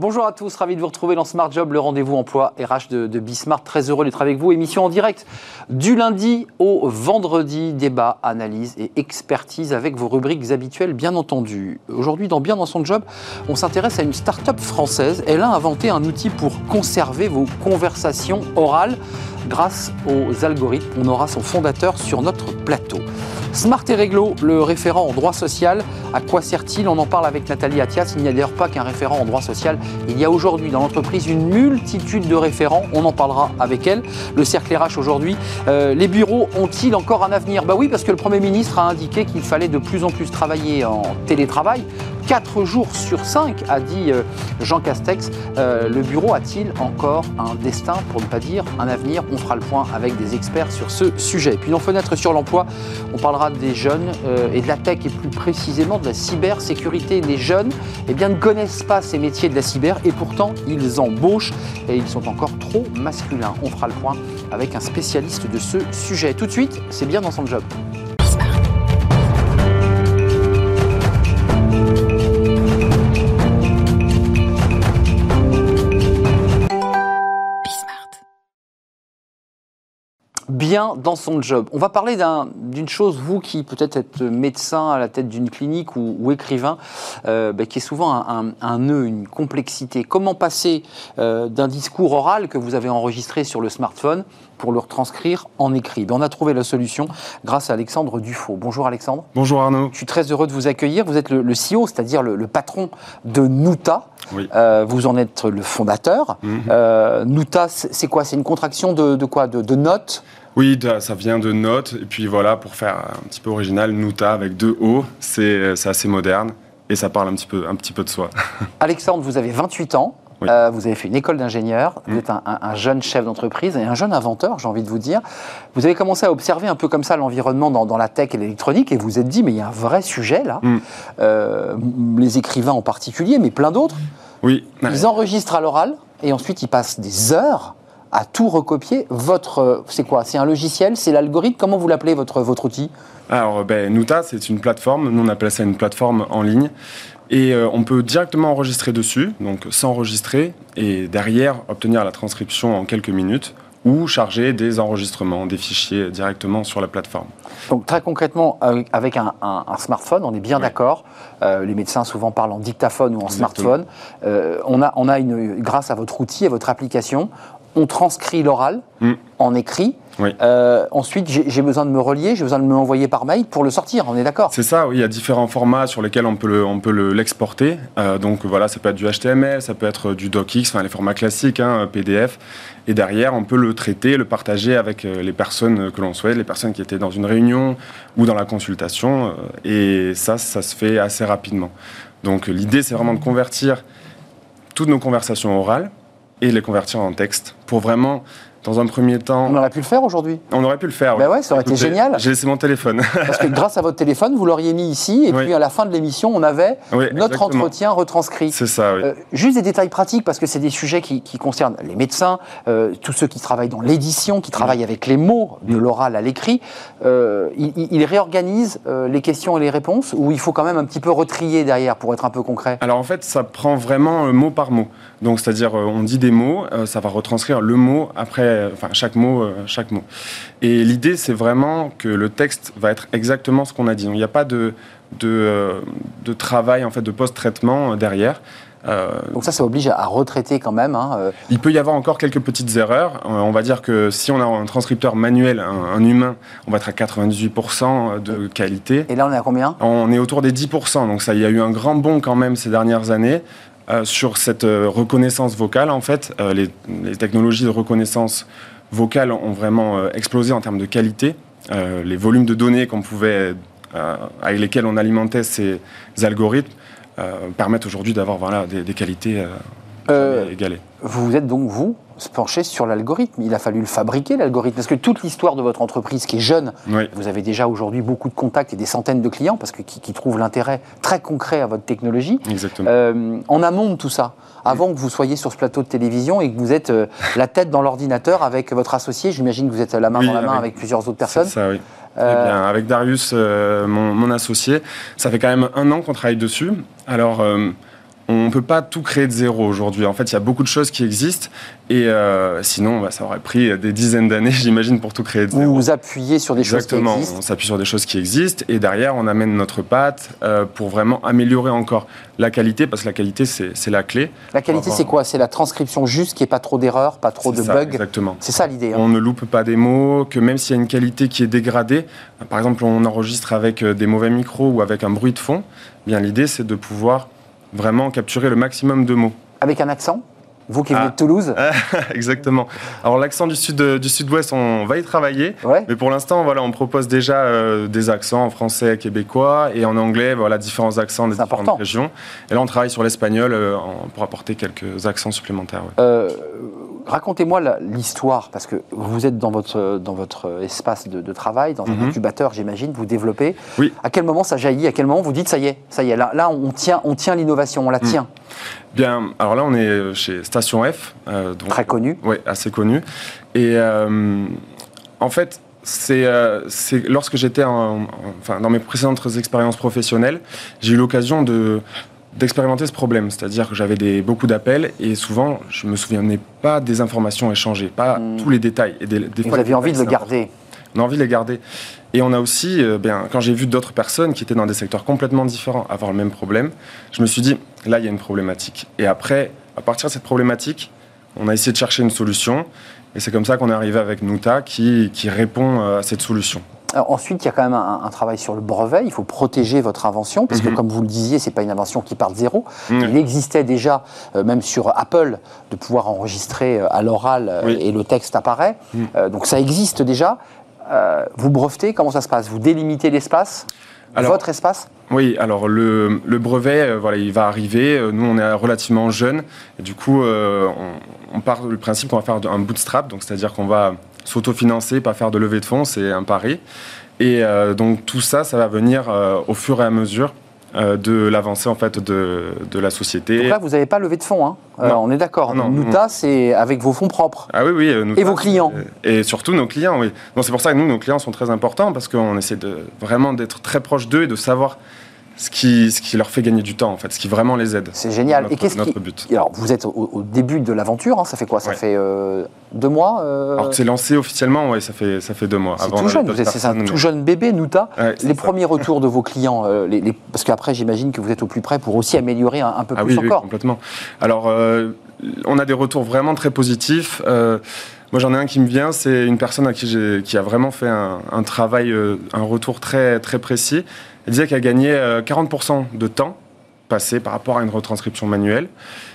Bonjour à tous, ravi de vous retrouver dans Smart Job, le rendez-vous emploi RH de, de Bismart. Très heureux d'être avec vous. Émission en direct du lundi au vendredi. Débat, analyse et expertise avec vos rubriques habituelles, bien entendu. Aujourd'hui, dans Bien dans son job, on s'intéresse à une start-up française. Elle a inventé un outil pour conserver vos conversations orales grâce aux algorithmes. On aura son fondateur sur notre plateau. Smart et Réglo, le référent en droit social, à quoi sert-il? On en parle avec Nathalie Attias. Il n'y a d'ailleurs pas qu'un référent en droit social. Il y a aujourd'hui dans l'entreprise une multitude de référents. On en parlera avec elle. Le cercle RH aujourd'hui. Euh, les bureaux ont-ils encore un avenir? Bah oui, parce que le Premier ministre a indiqué qu'il fallait de plus en plus travailler en télétravail. 4 jours sur 5, a dit euh, Jean Castex. Euh, le bureau a-t-il encore un destin, pour ne pas dire un avenir On fera le point avec des experts sur ce sujet. Puis dans Fenêtre sur l'emploi, on parlera des jeunes euh, et de la tech et plus précisément de la cybersécurité. Les jeunes eh bien, ne connaissent pas ces métiers de la cyber et pourtant ils embauchent et ils sont encore trop masculins. On fera le point avec un spécialiste de ce sujet. Tout de suite, c'est bien dans son job. Bien dans son job. On va parler d'une chose, vous qui peut-être êtes médecin à la tête d'une clinique ou, écrivain, euh, bah, qui est souvent un, nœud, une complexité. Comment passer euh, d'un discours oral que vous avez enregistré sur le smartphone pour le retranscrire en écrit? Ben, On a trouvé la solution grâce à Alexandre Dufaux. Bonjour Alexandre. Bonjour Arnaud. Je suis très heureux de vous accueillir. Vous êtes le, CEO, c'est-à-dire le, patron de Nuta. Oui. Euh, vous en êtes le fondateur. Nuta, c'est quoi? C'est une contraction de, de quoi? De, de notes? Oui, ça vient de Note. Et puis voilà, pour faire un petit peu original, Nuta avec deux O, c'est assez moderne et ça parle un petit peu, un petit peu de soi. Alexandre, vous avez 28 ans. Euh, vous avez fait une école d'ingénieur, vous mm. êtes un, jeune chef d'entreprise et un jeune inventeur, j'ai envie de vous dire. Vous avez commencé à observer un peu comme ça l'environnement dans, la tech et l'électronique et vous vous êtes dit, mais il y a un vrai sujet là. Mm. Euh, les écrivains en particulier, mais plein d'autres. Oui. Ils enregistrent à l'oral et ensuite ils passent des heures à tout recopier. Votre, euh, c'est quoi? C'est un logiciel? C'est l'algorithme? Comment vous l'appelez votre, votre outil? Alors, ben, Nuta, c'est une plateforme. Nous, on appelle ça une plateforme en ligne. Et euh, on peut directement enregistrer dessus, donc s'enregistrer, et derrière obtenir la transcription en quelques minutes ou charger des enregistrements, des fichiers directement sur la plateforme. Donc très concrètement, avec un, smartphone, on est bien d'accord. Euh, les médecins souvent parlent en dictaphone ou en smartphone. on a, on a une, grâce à votre outil, à votre application, on transcrit l'oral mm. en écrit. Euh, ensuite, j'ai besoin de me relier, j'ai besoin de me l'envoyer par mail pour le sortir, on est d'accord C'est ça, oui, il y a différents formats sur lesquels on peut l'exporter. Euh, donc voilà, ça peut être du HTML, ça peut être du DocX, enfin les formats classiques, hein, PDF. Et derrière, on peut le traiter, le partager avec euh, les personnes que l'on souhaite, les personnes qui étaient dans une réunion ou dans la consultation. et ça, ça se fait assez rapidement. Donc l'idée, c'est vraiment de convertir toutes nos conversations orales et les convertir en texte pour vraiment dans un premier temps. On aurait pu le faire aujourd'hui. On aurait pu le faire. Ben ouais, ça aurait été génial. J'ai laissé mon téléphone. Parce que grâce à votre téléphone, vous l'auriez mis ici, et puis à la fin de l'émission, on avait notre entretien retranscrit. C'est ça, oui. Euh, juste des détails pratiques, parce que c'est des sujets qui, concernent les médecins, euh, tous ceux qui travaillent dans l'édition, qui travaillent avec les mots, de l'oral à l'écrit. Euh, ils réorganisent les questions et les réponses, ou il faut quand même un petit peu retrier derrière pour être un peu concret? Alors en fait, ça prend vraiment mot par mot. Donc c'est-à-dire, on dit des mots, ça va retranscrire le mot après enfin chaque mot, euh, chaque mot. Et l'idée, c'est vraiment que le texte va être exactement ce qu'on a dit. il n'y a pas de, de, euh, de, travail, en fait, de post-traitement euh, derrière. Donc ça, ça oblige à retraiter quand même. Hein, Il peut y avoir encore quelques petites erreurs. on va dire que si on a un transcripteur manuel, un, humain, on va être à 98% de qualité. Et là, on est à combien? On est autour des 10%. Donc ça, il y a eu un grand bond quand même ces dernières années. Euh, sur cette euh, reconnaissance vocale, en fait, euh, les, technologies de reconnaissance vocale ont vraiment explosé en termes de qualité. les volumes de données qu'on pouvait, avec lesquels on alimentait ces algorithmes permettent aujourd'hui d'avoir voilà, des, des qualités égalées. Vous êtes donc, vous, se pencher sur l'algorithme. Il a fallu le fabriquer, l'algorithme. Parce que toute l'histoire de votre entreprise, qui est jeune, vous avez déjà aujourd'hui beaucoup de contacts et des centaines de clients, parce que qui, trouvent l'intérêt très concret à votre technologie. Exactement. Euh, en amont de tout ça, avant que vous soyez sur ce plateau de télévision et que vous êtes euh, la tête dans l'ordinateur avec votre associé, j'imagine que vous êtes la main dans la main avec plusieurs autres personnes. Ça, oui. Euh, eh bien, avec Darius, mon, mon, associé, ça fait quand même un an qu'on travaille dessus. Alors on ne peut pas tout créer de zéro aujourd'hui. En fait, il y a beaucoup de choses qui existent et euh, sinon, bah, ça aurait pris des dizaines d'années, j'imagine, pour tout créer de zéro. Vous vous appuyez sur des choses qui existent Exactement, on s'appuie sur des choses qui existent et derrière, on amène notre patte euh, pour vraiment améliorer encore la qualité parce que la qualité, c'est la clé. La qualité, c'est quoi? C'est la transcription juste, qu'il n'y ait pas trop d'erreurs, pas trop de ça, bugs Exactement. C'est ça l'idée. hein. On ne loupe pas des mots, que même s'il y a une qualité qui est dégradée, par exemple, on enregistre avec euh, des mauvais micros ou avec un bruit de fond, eh bien l'idée, c'est de pouvoir vraiment capturer le maximum de mots. Avec un accent Vous qui venez Ah. de Toulouse Exactement. Alors l'accent du sud du sud-ouest, on va y travailler. Ouais. Mais pour l'instant, voilà, on propose déjà euh, des accents en français, québécois et en anglais, voilà, différents accents des différentes important. régions. Et là, on travaille sur l'espagnol euh, pour apporter quelques accents supplémentaires. ouais. Euh, Racontez-moi l'histoire, parce que vous êtes dans votre, dans votre espace de, de travail, dans un Mhm. incubateur, j'imagine, vous développez. Oui. À quel moment ça jaillit? À quel moment vous dites, ça y est, ça y est, là, là on tient, on tient l'innovation, on la tient? Bien, alors là, on est chez Station F. euh, donc- Très connu. Oui, assez connu. Et euh, en fait, c'est euh, lorsque j'étais en- en- enfin, dans mes précédentes expériences professionnelles, j'ai eu l'occasion de d'expérimenter ce problème, c'est-à-dire que j'avais des, beaucoup d'appels et souvent je me souvenais pas des informations échangées, pas Hmm. tous les détails. Et des, des Et fois, vous aviez envie de le garder. on a envie de les garder. Et on a aussi, euh, bien, quand j'ai vu d'autres personnes qui étaient dans des secteurs complètement différents avoir le même problème, je me suis dit, là, il y a une problématique. Et après, à partir de cette problématique, on a essayé de chercher une solution. Et c'est comme ça qu'on est arrivé avec Nuta qui, qui répond euh, à cette solution. Alors, ensuite, il y a quand même un, un travail sur le brevet. Il faut protéger votre invention, parce que, Mhm. comme vous le disiez, c'est pas une invention qui part de zéro. Mhm. Il existait déjà, euh, même sur Apple, de pouvoir enregistrer euh, à l'oral euh, Oui. et le texte apparaît. Mhm. Euh, donc ça existe déjà. Euh, vous brevetez, comment ça se passe? Vous délimitez l'espace? Alors- Votre espace? Oui, alors le, le brevet, euh, voilà, il va arriver. Euh, Nous, on est relativement jeunes. Et du coup, euh, on, on part du principe qu'on va faire un bootstrap, donc c'est-à-dire qu'on va s'autofinancer, pas faire de levée de fonds, c'est un pari. Et euh, donc tout ça, ça va venir euh, au fur et à mesure euh, de l'avancée en fait de, de la société. Donc là, vous n'avez pas levé de fonds, hein on est d'accord. Non, Nuta, c'est avec vos fonds propres. Ah oui, oui. Et vos clients. Et surtout nos clients, oui. C'est pour ça que nous, nos clients sont très importants parce qu'on essaie de vraiment d'être très proche d'eux et de savoir ce qui, ce qui leur fait gagner du temps, en fait, ce qui vraiment les aide. C'est génial. Notre, Et qu'est-ce notre qui... but. Alors, vous êtes au, au début de l'aventure, hein, ça fait quoi? Ça Ouais. fait euh, deux mois euh, Alors que c'est lancé officiellement, ouais, ça fait, ça fait deux mois. C'est tout jeune, c'est un tout jeune bébé, Nuta. Ouais, les ça. premiers retours de vos clients, euh, les- les- parce qu'après j'imagine que vous êtes au plus près pour aussi améliorer un, un peu Ah plus oui, oui, encore. complètement. Alors, euh, on a des retours vraiment très positifs. Moi, j'en ai un qui me vient, c'est une personne à qui, j'ai- qui a vraiment fait un, un travail, euh, un retour très, très précis. Elle disait qu'elle a gagné euh, 40% de temps passé par rapport à une retranscription manuelle,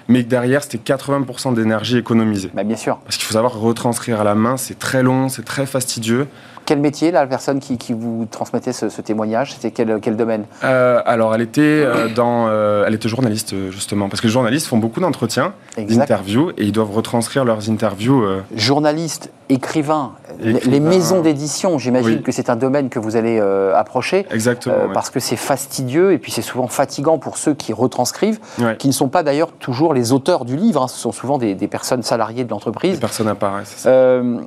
mais que derrière, c'était 80% d'énergie économisée. Bah, bien sûr. Parce qu'il faut savoir retranscrire à la main, c'est très long, c'est très fastidieux. Quel métier, là, la personne qui, qui vous transmettait ce, ce témoignage C'était quel, quel domaine Euh, alors, elle était euh, dans, euh, elle était journaliste justement, parce que les journalistes font beaucoup d'entretiens, d'interviews, et ils doivent retranscrire leurs interviews. Journaliste, écrivain, les- Écrivain. les maisons d'édition, j'imagine Oui. que c'est un domaine que vous allez approcher. exactement. ouais. Parce que c'est fastidieux et puis c'est souvent fatigant pour ceux qui retranscrivent, Ouais. qui ne sont pas d'ailleurs toujours les auteurs du livre, hein. ce sont souvent des, des personnes salariées de l'entreprise. Personne apparaît, c'est ça. Euh,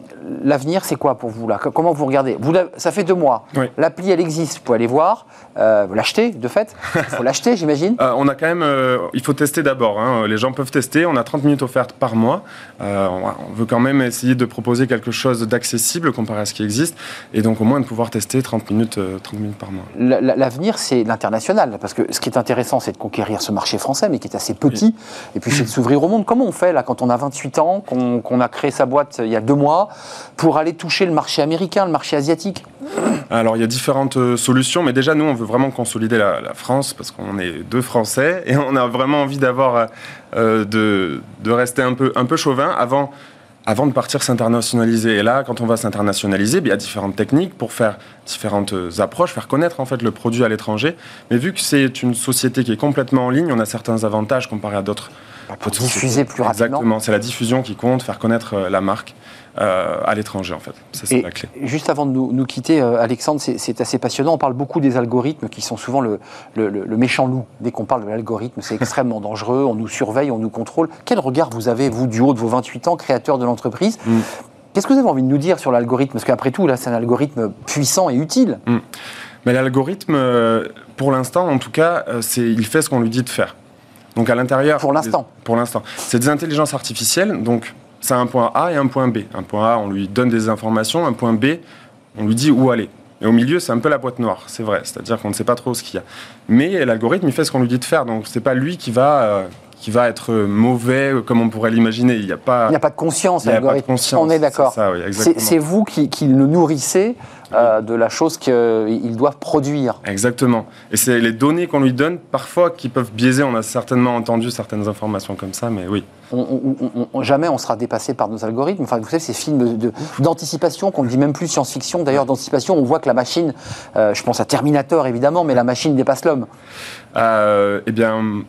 L'avenir, c'est quoi pour vous là? Co- Comment vous regardez vous, Ça fait deux mois. Oui. L'appli, elle existe. Vous pouvez aller voir. Euh, vous l'achetez, de fait. Il faut l'acheter, j'imagine. Euh, on a quand même, euh, il faut tester d'abord. hein. Les gens peuvent tester. On a 30 minutes offertes par mois. Euh, on, on veut quand même essayer de proposer quelque chose d'accessible comparé à ce qui existe, et donc au moins de pouvoir tester 30 minutes, euh, 30 minutes par mois. La- la- L'avenir, c'est l'international. Parce que ce qui est intéressant, c'est de conquérir ce marché français, mais qui est assez petit. Et puis, c'est de s'ouvrir au monde. Comment on fait, là, quand on a 28 ans, qu'on a créé sa boîte il y a deux mois, pour aller toucher le marché américain, le marché asiatique Alors il y a différentes euh, solutions, mais déjà nous on veut vraiment consolider la, la France parce qu'on est deux Français et on a vraiment envie d'avoir euh, euh, de, de rester un peu un peu chauvin avant avant de partir s'internationaliser. Et là, quand on va s'internationaliser, il y a différentes techniques pour faire différentes approches, faire connaître en fait le produit à l'étranger. Mais vu que c'est une société qui est complètement en ligne, on a certains avantages comparé à d'autres. pour diffuser plus rapidement Exactement, c'est la diffusion qui compte, faire connaître la marque euh, à l'étranger en fait. C'est la clé. juste avant de nous, nous quitter, euh, Alexandre, c'est- assez passionnant. On parle beaucoup des algorithmes qui sont souvent le, le- le- le méchant loup. Dès qu'on parle de l'algorithme, c'est extrêmement dangereux. On nous surveille, on nous contrôle. Quel regard vous avez, vous, du haut de vos 28 ans, créateur de l'entreprise Mm. Qu'est-ce que vous avez envie de nous dire sur l'algorithme Parce qu'après tout, là, c'est un algorithme puissant et utile. Mais l'algorithme, euh, pour l'instant, en tout cas, il fait ce qu'on lui dit de faire. Donc à l'intérieur. Pour l'instant. Pour l'instant. C'est des intelligences artificielles, donc c'est un point A et un point B. Un point A, on lui donne des informations, un point B, on lui dit où aller. Et au milieu, c'est un peu la boîte noire, c'est vrai. C'est-à-dire qu'on ne sait pas trop ce qu'il y a. Mais l'algorithme, il fait ce qu'on lui dit de faire. Donc, c'est pas lui qui va, euh, qui va être mauvais comme on pourrait l'imaginer. Il n'y a pas. Il n'y a pas de conscience, l'algorithme. On est d'accord. C'est vous qui, qui, le nourrissez euh, de la chose qu'ils doivent produire. Exactement. Et c'est les données qu'on lui donne parfois qui peuvent biaiser. On a certainement entendu certaines informations comme ça, mais oui. On, jamais on sera dépassé par nos algorithmes. Enfin, vous savez, ces films d'anticipation qu'on ne dit même plus science-fiction. D'ailleurs, d'anticipation, on voit que la machine, euh, je pense à Terminator évidemment, mais la machine dépasse l'homme. Euh, eh bien,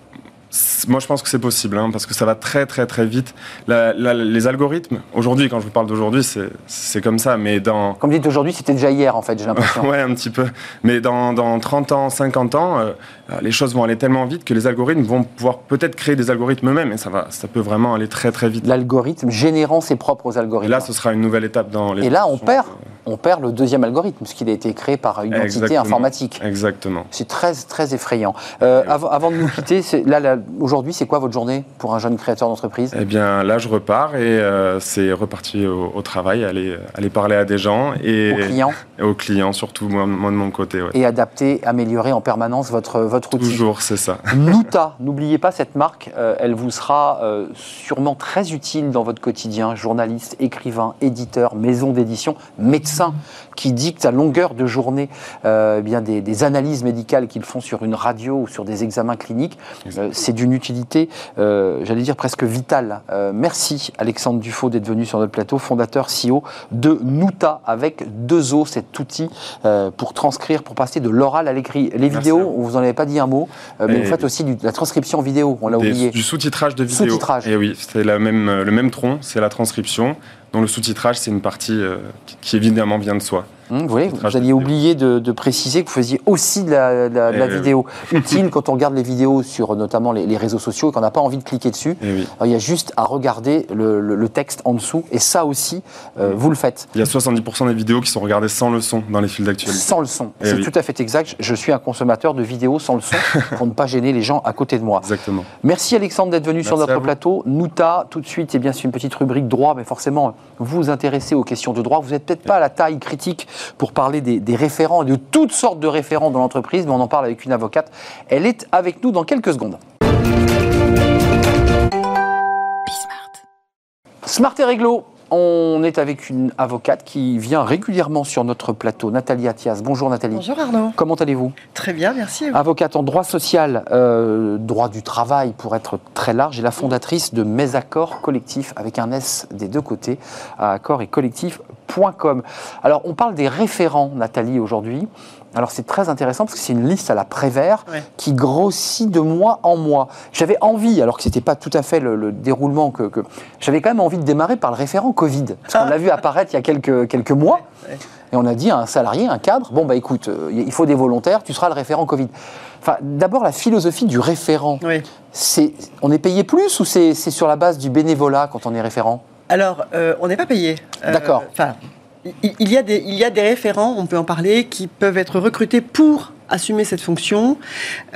moi, je pense que c'est possible, hein, parce que ça va très, très, très vite. les algorithmes, aujourd'hui, quand je vous parle d'aujourd'hui, c'est comme ça, mais dans... Comme vous dites aujourd'hui, c'était déjà hier, en fait, j'ai l'impression. ouais, un petit peu. Mais dans, dans 30 ans, 50 ans, euh, les choses vont aller tellement vite que les algorithmes vont pouvoir peut-être créer des algorithmes eux-mêmes, et ça, va, ça peut vraiment aller très, très vite. L'algorithme générant ses propres algorithmes. Et là, ce sera une nouvelle étape dans les... Et là, on perd on perd le deuxième algorithme, puisqu'il a été créé par une entité informatique. Exactement. C'est très, très effrayant. Euh, avant, de nous quitter, là, aujourd'hui, c'est quoi votre journée pour un jeune créateur d'entreprise? Eh bien, là, je repars et euh, c'est reparti au, travail, aller, aller parler à des gens. Et, aux clients? Aux clients, surtout, moi, de mon côté. Et adapter, améliorer en permanence votre, votre outil. Toujours, c'est ça. Nuta, n'oubliez pas cette marque, euh, elle vous sera sûrement très utile dans votre quotidien, journaliste, écrivain, éditeur, maison d'édition, médecin qui dictent à longueur de journée euh, eh bien des, analyses médicales qu'ils font sur une radio ou sur des examens cliniques. Euh, c'est d'une utilité, euh, j'allais dire presque vitale. merci Alexandre Dufaux d'être venu sur notre plateau, fondateur CEO de Nuta avec deux os, cet outil pour transcrire, pour passer de l'oral à l'écrit. Les vidéos, vous n'en avez pas dit un mot, mais vous faites aussi de la transcription vidéo, on l'a oublié. Du sous-titrage de vidéo. Sous-titrage. Et oui, c'est même, le même tronc, c'est la transcription dont le sous-titrage, c'est une partie euh, qui évidemment vient de soi. Mmh, vous, vous aviez oublié de, préciser que vous faisiez aussi de la, eh vidéo utile quand on regarde les vidéos sur notamment les, réseaux sociaux et qu'on n'a pas envie de cliquer dessus. Eh il y a juste à regarder le, texte en dessous et ça aussi, euh, vous le faites. Il y a 70% des vidéos qui sont regardées sans le son dans les fils d'actualité. Sans le son, eh c'est tout à fait exact. Je suis un consommateur de vidéos sans le son pour ne pas gêner les gens à côté de moi. Exactement. Merci Alexandre d'être venu sur notre plateau. Nouta, tout de suite, et bien c'est une petite rubrique droit, mais forcément, vous vous intéressez aux questions de droit. Vous n'êtes peut-être pas à la taille critique pour parler des, référents, de toutes sortes de référents dans l'entreprise, mais on en parle avec une avocate. Elle est avec nous dans quelques secondes. Smart et réglo, on est avec une avocate qui vient régulièrement sur notre plateau, Nathalie Attias. Bonjour Nathalie. Bonjour Arnaud. Comment allez-vous? Très bien, merci. Avocate en droit social, euh, droit du travail pour être très large, et la fondatrice de Mes Accords Collectifs avec un S des deux côtés, à accords et collectifs.com. Alors on parle des référents, Nathalie, aujourd'hui. Alors c'est très intéressant parce que c'est une liste à la Prévert qui grossit de mois en mois. J'avais envie, alors que ce n'était pas tout à fait le, déroulement que, j'avais quand même envie de démarrer par le référent Covid. Parce qu'on l'a vu apparaître il y a quelques, quelques mois. Et on a dit à un salarié, un cadre, bon bah écoute, euh, il faut des volontaires, tu seras le référent Covid. Enfin, d'abord la philosophie du référent. C'est, on est payé plus ou c'est, sur la base du bénévolat quand on est référent? Alors, euh, on n'est pas payé. Euh, D'accord. Enfin, il y, a des, il y a des référents, on peut en parler, qui peuvent être recrutés pour assumer cette fonction.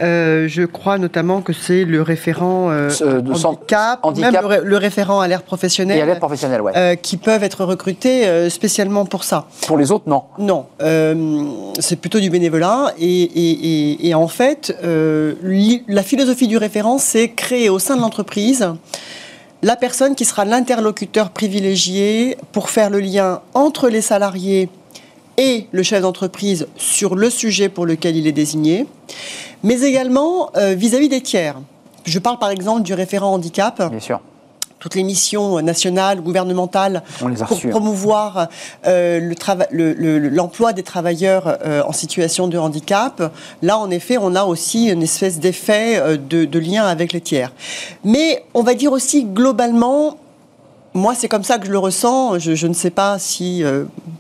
Euh, je crois notamment que c'est le référent euh, de handicap, même le, référent à l'air professionnel, et professionnel ouais. Euh, qui peuvent être recrutés spécialement pour ça. Pour les autres, non Non, c'est plutôt du bénévolat. Et, et, et en fait, la philosophie du référent, c'est créer au sein de l'entreprise la personne qui sera l'interlocuteur privilégié pour faire le lien entre les salariés et le chef d'entreprise sur le sujet pour lequel il est désigné, mais également euh, vis-à-vis des tiers. Je parle par exemple du référent handicap. Bien sûr toutes les missions nationales, gouvernementales, pour promouvoir euh, l'emploi des travailleurs euh, en situation de handicap. Là, en effet, on a aussi une espèce d'effet euh, de, lien avec les tiers. Mais on va dire aussi globalement, moi, c'est comme ça que je le ressens. Je, ne sais pas si,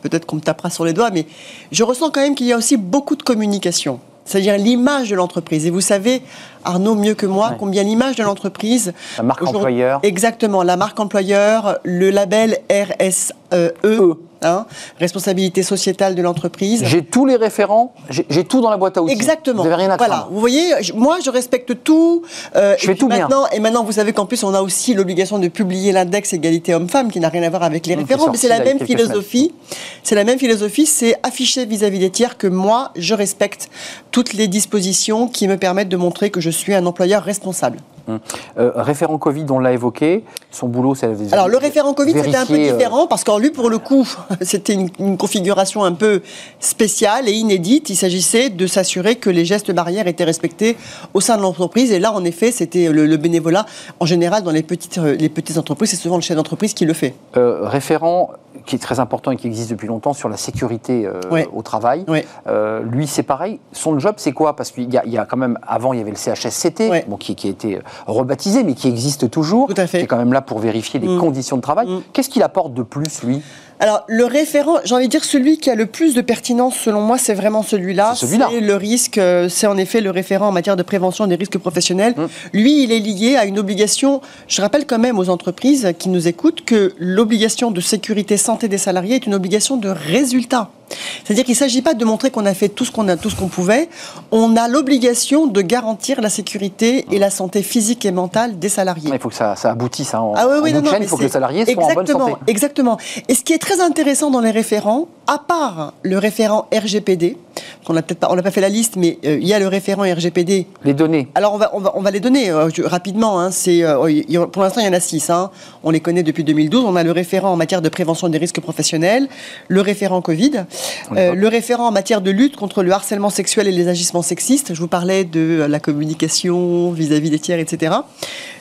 peut-être qu'on me tapera sur les doigts, mais je ressens quand même qu'il y a aussi beaucoup de communication c'est-à-dire l'image de l'entreprise. Et vous savez, Arnaud, mieux que moi, combien l'image de l'entreprise... La marque employeur. Exactement, la marque employeur, le label RSE, e, hein, responsabilité sociétale de l'entreprise. J'ai tous les référents, j'ai tout dans la boîte à outils. Exactement. Vous n'avez rien à Voilà, vous voyez, moi je respecte tout. Euh, je fais tout maintenant, Et maintenant, vous savez qu'en plus, on a aussi l'obligation de publier l'index égalité homme-femme, qui n'a rien à voir avec les référents, mais c'est la même philosophie. C'est la même philosophie, c'est afficher vis-à-vis des tiers que moi, je respecte toutes les dispositions qui me permettent de montrer que je suis un employeur responsable. Hum. Euh, référent Covid, on l'a évoqué. Son boulot, c'est Alors le référent Covid, c'était un peu euh, différent parce qu'en lui, pour le coup, c'était une, configuration un peu spéciale et inédite. Il s'agissait de s'assurer que les gestes barrières étaient respectés au sein de l'entreprise. Et là, en effet, c'était le, bénévolat. En général, dans les petites, euh, les petites entreprises, c'est souvent le chef d'entreprise qui le fait. référent qui est très important et qui existe depuis longtemps sur la sécurité au travail. lui, c'est pareil. Son job, c'est quoi? Parce qu'il y, y, a quand même, avant, il y avait le CHSCT, bon, qui, qui, a été rebaptisé, mais qui existe toujours, Tout à fait. qui est quand même là pour vérifier les mm. conditions de travail. Mm. Qu'est-ce qu'il apporte de plus, lui? Alors, le référent, j'ai envie de dire celui qui a le plus de pertinence, selon moi, c'est vraiment celui-là. C'est celui le risque, euh, c'est en effet le référent en matière de prévention des risques professionnels. Mm. Lui, il est lié à une obligation. Je rappelle quand même aux entreprises qui nous écoutent que l'obligation de sécurité santé des salariés est une obligation de résultat. C'est-à-dire qu'il ne s'agit pas de montrer qu'on a fait tout ce qu'on a, tout ce qu'on pouvait. On a l'obligation de garantir la sécurité et la santé physique et mentale des salariés. Il faut que ça, aboutisse. Hein, ah oui, oui, non, il faut que les salariés soient en bonne santé. Exactement. Et ce qui est très intéressant dans les référents, à part le référent RGPD, on n'a peut-être pas, on n'a pas fait la liste, mais euh, il y a le référent RGPD. Les données. Alors on va, on va, les donner euh, rapidement. Hein, c'est, euh, pour l'instant, il y en a six. Hein. on les connaît depuis 2012. On a le référent en matière de prévention des risques professionnels, le référent Covid, le référent en matière de lutte contre le harcèlement sexuel et les agissements sexistes. Je vous parlais de la communication vis-à-vis des tiers, etc.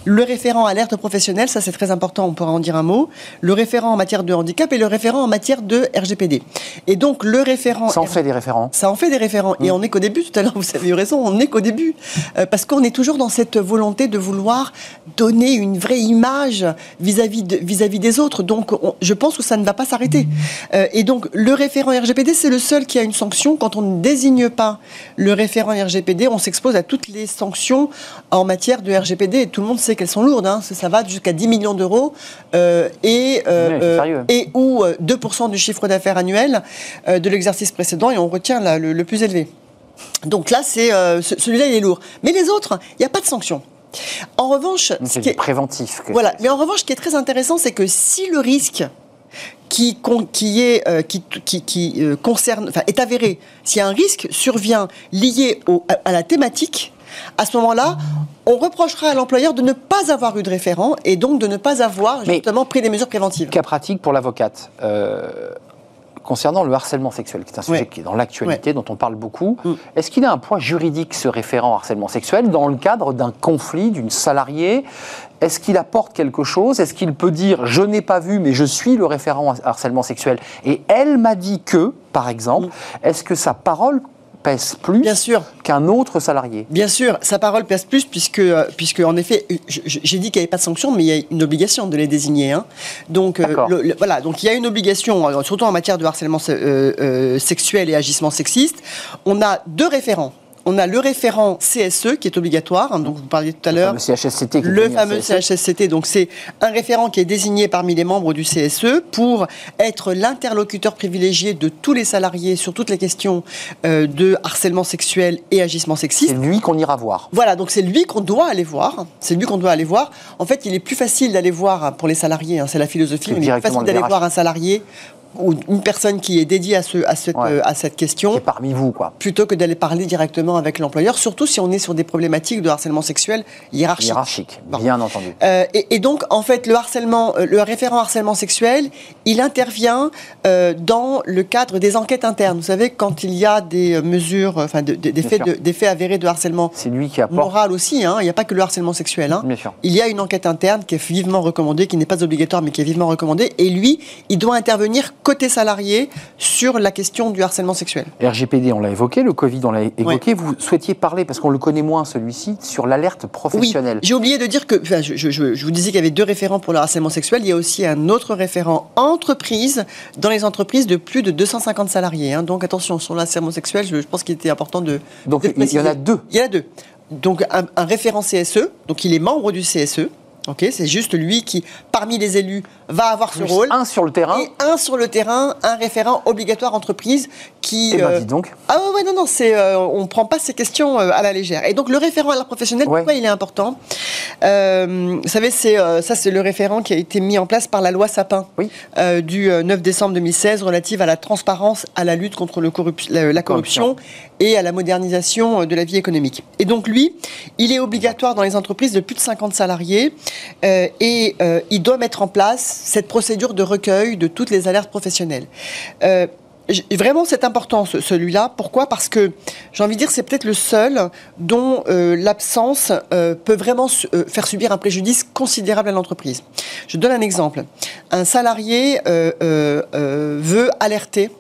Le référent alerte professionnelle, ça c'est très important, on pourra en dire un mot. Le référent en matière de handicap et le référent en matière de RGPD. Et donc le référent. Ça en fait des référents. Ça en fait des référents. Et mm. on n'est qu'au début, tout à l'heure, vous avez eu raison, on n'est qu'au début. Euh, parce qu'on est toujours dans cette volonté de vouloir donner une vraie image vis-à-vis vis -vis des autres. Donc je pense que ça ne va pas s'arrêter. Euh, et donc le référent RGPD, c'est le seul qui a une sanction. Quand on ne désigne pas le référent RGPD, on s'expose à toutes les sanctions en matière de RGPD. Et tout le monde sait qu'elles sont lourdes. Hein. Ça va jusqu'à 10 millions d'euros euh, et, et ou 2% du chiffre d'affaires annuel de l'exercice précédent. Et on retient le le plus élevé. Donc là, c'est euh, celui-là, il est lourd. Mais les autres, il n'y a pas de sanction. En revanche, ce qui est préventif. voilà. Mais en revanche, ce qui est très intéressant, c'est que si le risque qui, qui est euh, qui, qui, euh, concerne, enfin, est avéré, si un risque survient lié au, à, la thématique, à ce moment-là, on reprochera à l'employeur de ne pas avoir eu de référent et donc de ne pas avoir justement pris des mesures préventives. Cas pratique pour l'avocate concernant le harcèlement sexuel, qui est un sujet qui est dans l'actualité, dont on parle beaucoup, mm. est-ce qu'il a un poids juridique, ce référent harcèlement sexuel, dans le cadre d'un conflit d'une salariée? Est-ce qu'il apporte quelque chose? Est-ce qu'il peut dire je n'ai pas vu, mais je suis le référent harcèlement sexuel? Et elle m'a dit que, par exemple, mm. est-ce que sa parole pèse plus qu'un autre salarié. Bien sûr, sa parole pèse plus puisque, euh, puisque en effet, j'ai dit qu'il n'y avait pas de sanction, mais il y a une obligation de les désigner. Hein. Donc euh, voilà, donc il y a une obligation, euh, surtout en matière de harcèlement sexuel et agissement sexiste. On a deux référents on a le référent CSE qui est obligatoire, hein, donc vous parliez tout à l'heure. Le CHSCT. Le fameux CHSCT. Donc c'est un référent qui est désigné parmi les membres du CSE pour être l'interlocuteur privilégié de tous les salariés sur toutes les questions euh, de harcèlement sexuel et agissement sexiste. C'est lui qu'on ira voir. Voilà, donc c'est lui qu'on doit aller voir. C'est lui qu'on doit aller voir. En fait, il est plus facile d'aller voir pour les salariés, hein, c'est la philosophie, il est plus facile d'aller voir un salarié ou une personne qui est dédiée à, ce, à, cette, euh, à cette question. Parmi vous, quoi. Plutôt que d'aller parler directement avec l'employeur, surtout si on est sur des problématiques de harcèlement sexuel hiérarchique. Hiérarchique, bien entendu. Euh, et, donc, en fait, le harcèlement, euh, le référent harcèlement sexuel, il intervient dans le cadre des enquêtes internes. Vous savez, quand il y a des mesures, enfin, des, faits des faits avérés de harcèlement C'est lui qui apporte. moral aussi, hein, il n'y a pas que le harcèlement sexuel. Hein. Bien sûr. Il y a une enquête interne qui est vivement recommandée, qui n'est pas obligatoire, mais qui est vivement recommandée. Et lui, il doit intervenir côté salarié sur la question du harcèlement sexuel. RGPD, on l'a évoqué, le Covid, on l'a évoqué. Vous souhaitiez parler, parce qu'on le connaît moins celui-ci, sur l'alerte professionnelle. Oui, j'ai oublié de dire que, je, vous disais qu'il y avait deux référents pour le harcèlement sexuel. Il y a aussi un autre référent entreprise dans les entreprises de plus de 250 salariés. Hein. Donc attention, sur le harcèlement sexuel, je, pense qu'il était important de. Donc il y en a deux. Il y en a deux. Donc un, un référent CSE, donc il est membre du CSE Ok, c'est juste lui qui, parmi les élus, va avoir ce rôle. Un sur le terrain. Et un sur le terrain, un référent obligatoire entreprise qui. Eh ben, dis donc. Ah ouais, non, non, c'est, on prend pas ces questions à la légère. Et donc le référent à l'art professionnel, pourquoi il est important? Vous savez, c'est ça, c'est le référent qui a été mis en place par la loi Sapin du 9 décembre 2016 relative à la transparence, à la lutte contre le la, corruption et à la modernisation de la vie économique. Et donc lui, il est obligatoire dans les entreprises de plus de 50 salariés euh, et euh, il doit mettre en place cette procédure de recueil de toutes les alertes professionnelles. Euh, vraiment, c'est important celui-là. Pourquoi? Parce que j'ai envie de dire, c'est peut-être le seul dont l'absence peut vraiment faire subir un préjudice considérable à l'entreprise. Je donne un exemple. Un salarié veut alerter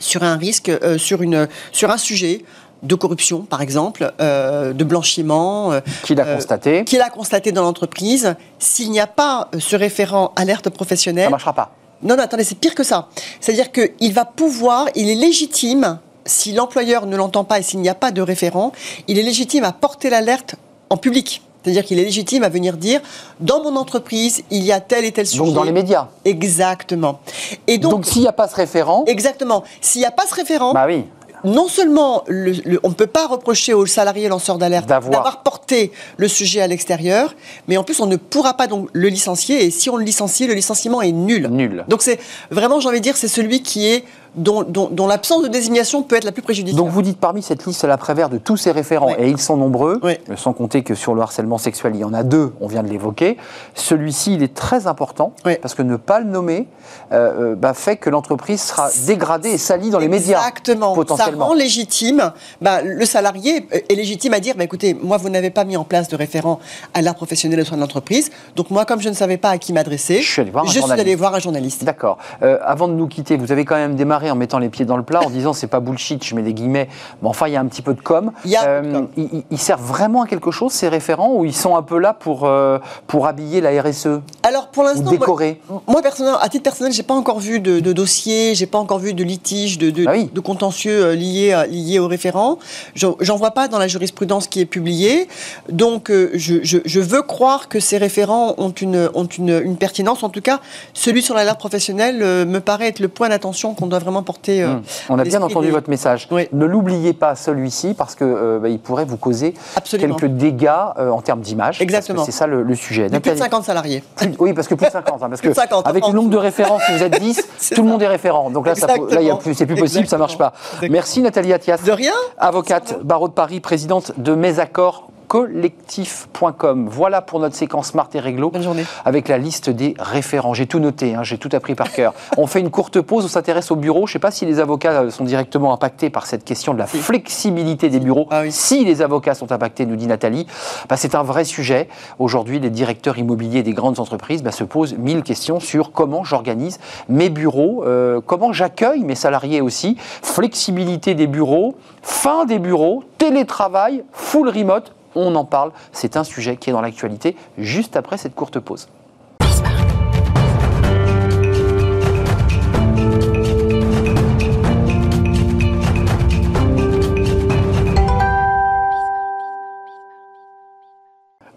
sur un risque, sur, une, sur un sujet de corruption, par exemple, euh, de blanchiment. Euh, qu'il a euh, constaté. Qu'il a constaté dans l'entreprise. S'il n'y a pas ce référent alerte professionnelle. Ça ne marchera pas. Non, non, attendez, c'est pire que ça. C'est-à-dire qu'il va pouvoir, il est légitime, si l'employeur ne l'entend pas et s'il n'y a pas de référent, il est légitime à porter l'alerte en public. C'est-à-dire qu'il est légitime à venir dire dans mon entreprise, il y a tel et tel sujet. Donc dans les médias. Exactement. Et donc, donc s'il n'y a pas ce référent. Exactement. S'il n'y a pas ce référent. Bah oui non seulement on ne peut pas reprocher aux salariés lanceurs d'alerte d'avoir porté le sujet à l'extérieur, mais en plus on ne pourra pas donc le licencier et si on le licencie, le licenciement est nul. Nul. Donc c'est vraiment, j'ai envie de dire, c'est celui qui est dont, l'absence de désignation peut être la plus préjudiciable. Donc vous dites parmi cette liste la Prévert de tous ces référents, et ils sont nombreux, sans compter que sur le harcèlement sexuel, il y en a deux, on vient de l'évoquer. Celui-ci, il est très important, parce que ne pas le nommer euh, euh, bah, fait que l'entreprise sera dégradée et salie dans les médias. Exactement. Potentiellement. Ça rend légitime. Bah, le salarié est légitime à dire bah, écoutez, moi, vous n'avez pas mis en place de référent à l'art professionnel au sein de l'entreprise. Donc moi, comme je ne savais pas à qui m'adresser, je suis allé voir un je journaliste. Suis allé voir un journaliste. D'accord. Euh, avant de nous quitter, vous avez quand même démarré en mettant les pieds dans le plat, en disant c'est pas bullshit, je mets des guillemets, mais enfin il y a un petit peu de com. Il euh, ils, servent vraiment à quelque chose ces référents ou ils sont un peu là pour, euh, pour habiller la RSE Alors pour l'instant, décorer moi, personnellement, à titre personnel, j'ai pas encore vu de, de dossier, j'ai pas encore vu de litige, de, de, ah contentieux euh, liés, liés aux référents. J'en vois pas dans la jurisprudence qui est publiée. Donc je, je, veux croire que ces référents ont une, ont une, une pertinence. En tout cas, celui sur l'alerte professionnelle me paraît être le point d'attention qu'on doit vraiment Euh, hmm. On a bien entendu votre message. Ne l'oubliez pas celui-ci parce que euh, bah, il pourrait vous causer quelques dégâts euh, en termes d'image. Exactement. C'est ça le, sujet. plus de 50 salariés. oui, parce que plus de 50. Hein, parce que avec le nombre de références, si vous êtes 10, tout le monde est référent. Donc là, ça, là c'est plus possible, ça marche pas. Merci Nathalie Attias. De rien. Avocate, barreau de Paris, présidente de Mes Accords collectif.com. Voilà pour notre séquence Smart et Réglo. Bonne journée. Avec la liste des référents. J'ai tout noté, hein, j'ai tout appris par cœur. on fait une courte pause, on s'intéresse au bureau. Je ne sais pas si les avocats sont directement impactés par cette question de la flexibilité des bureaux. Ah si les avocats sont impactés, nous dit Nathalie, bah, c'est un vrai sujet. Aujourd'hui, les directeurs immobiliers des grandes entreprises bah, se posent mille questions sur comment j'organise mes bureaux, euh, comment j'accueille mes salariés aussi, flexibilité des bureaux, fin des bureaux, télétravail, full remote on en parle. C'est un sujet qui est dans l'actualité juste après cette courte pause.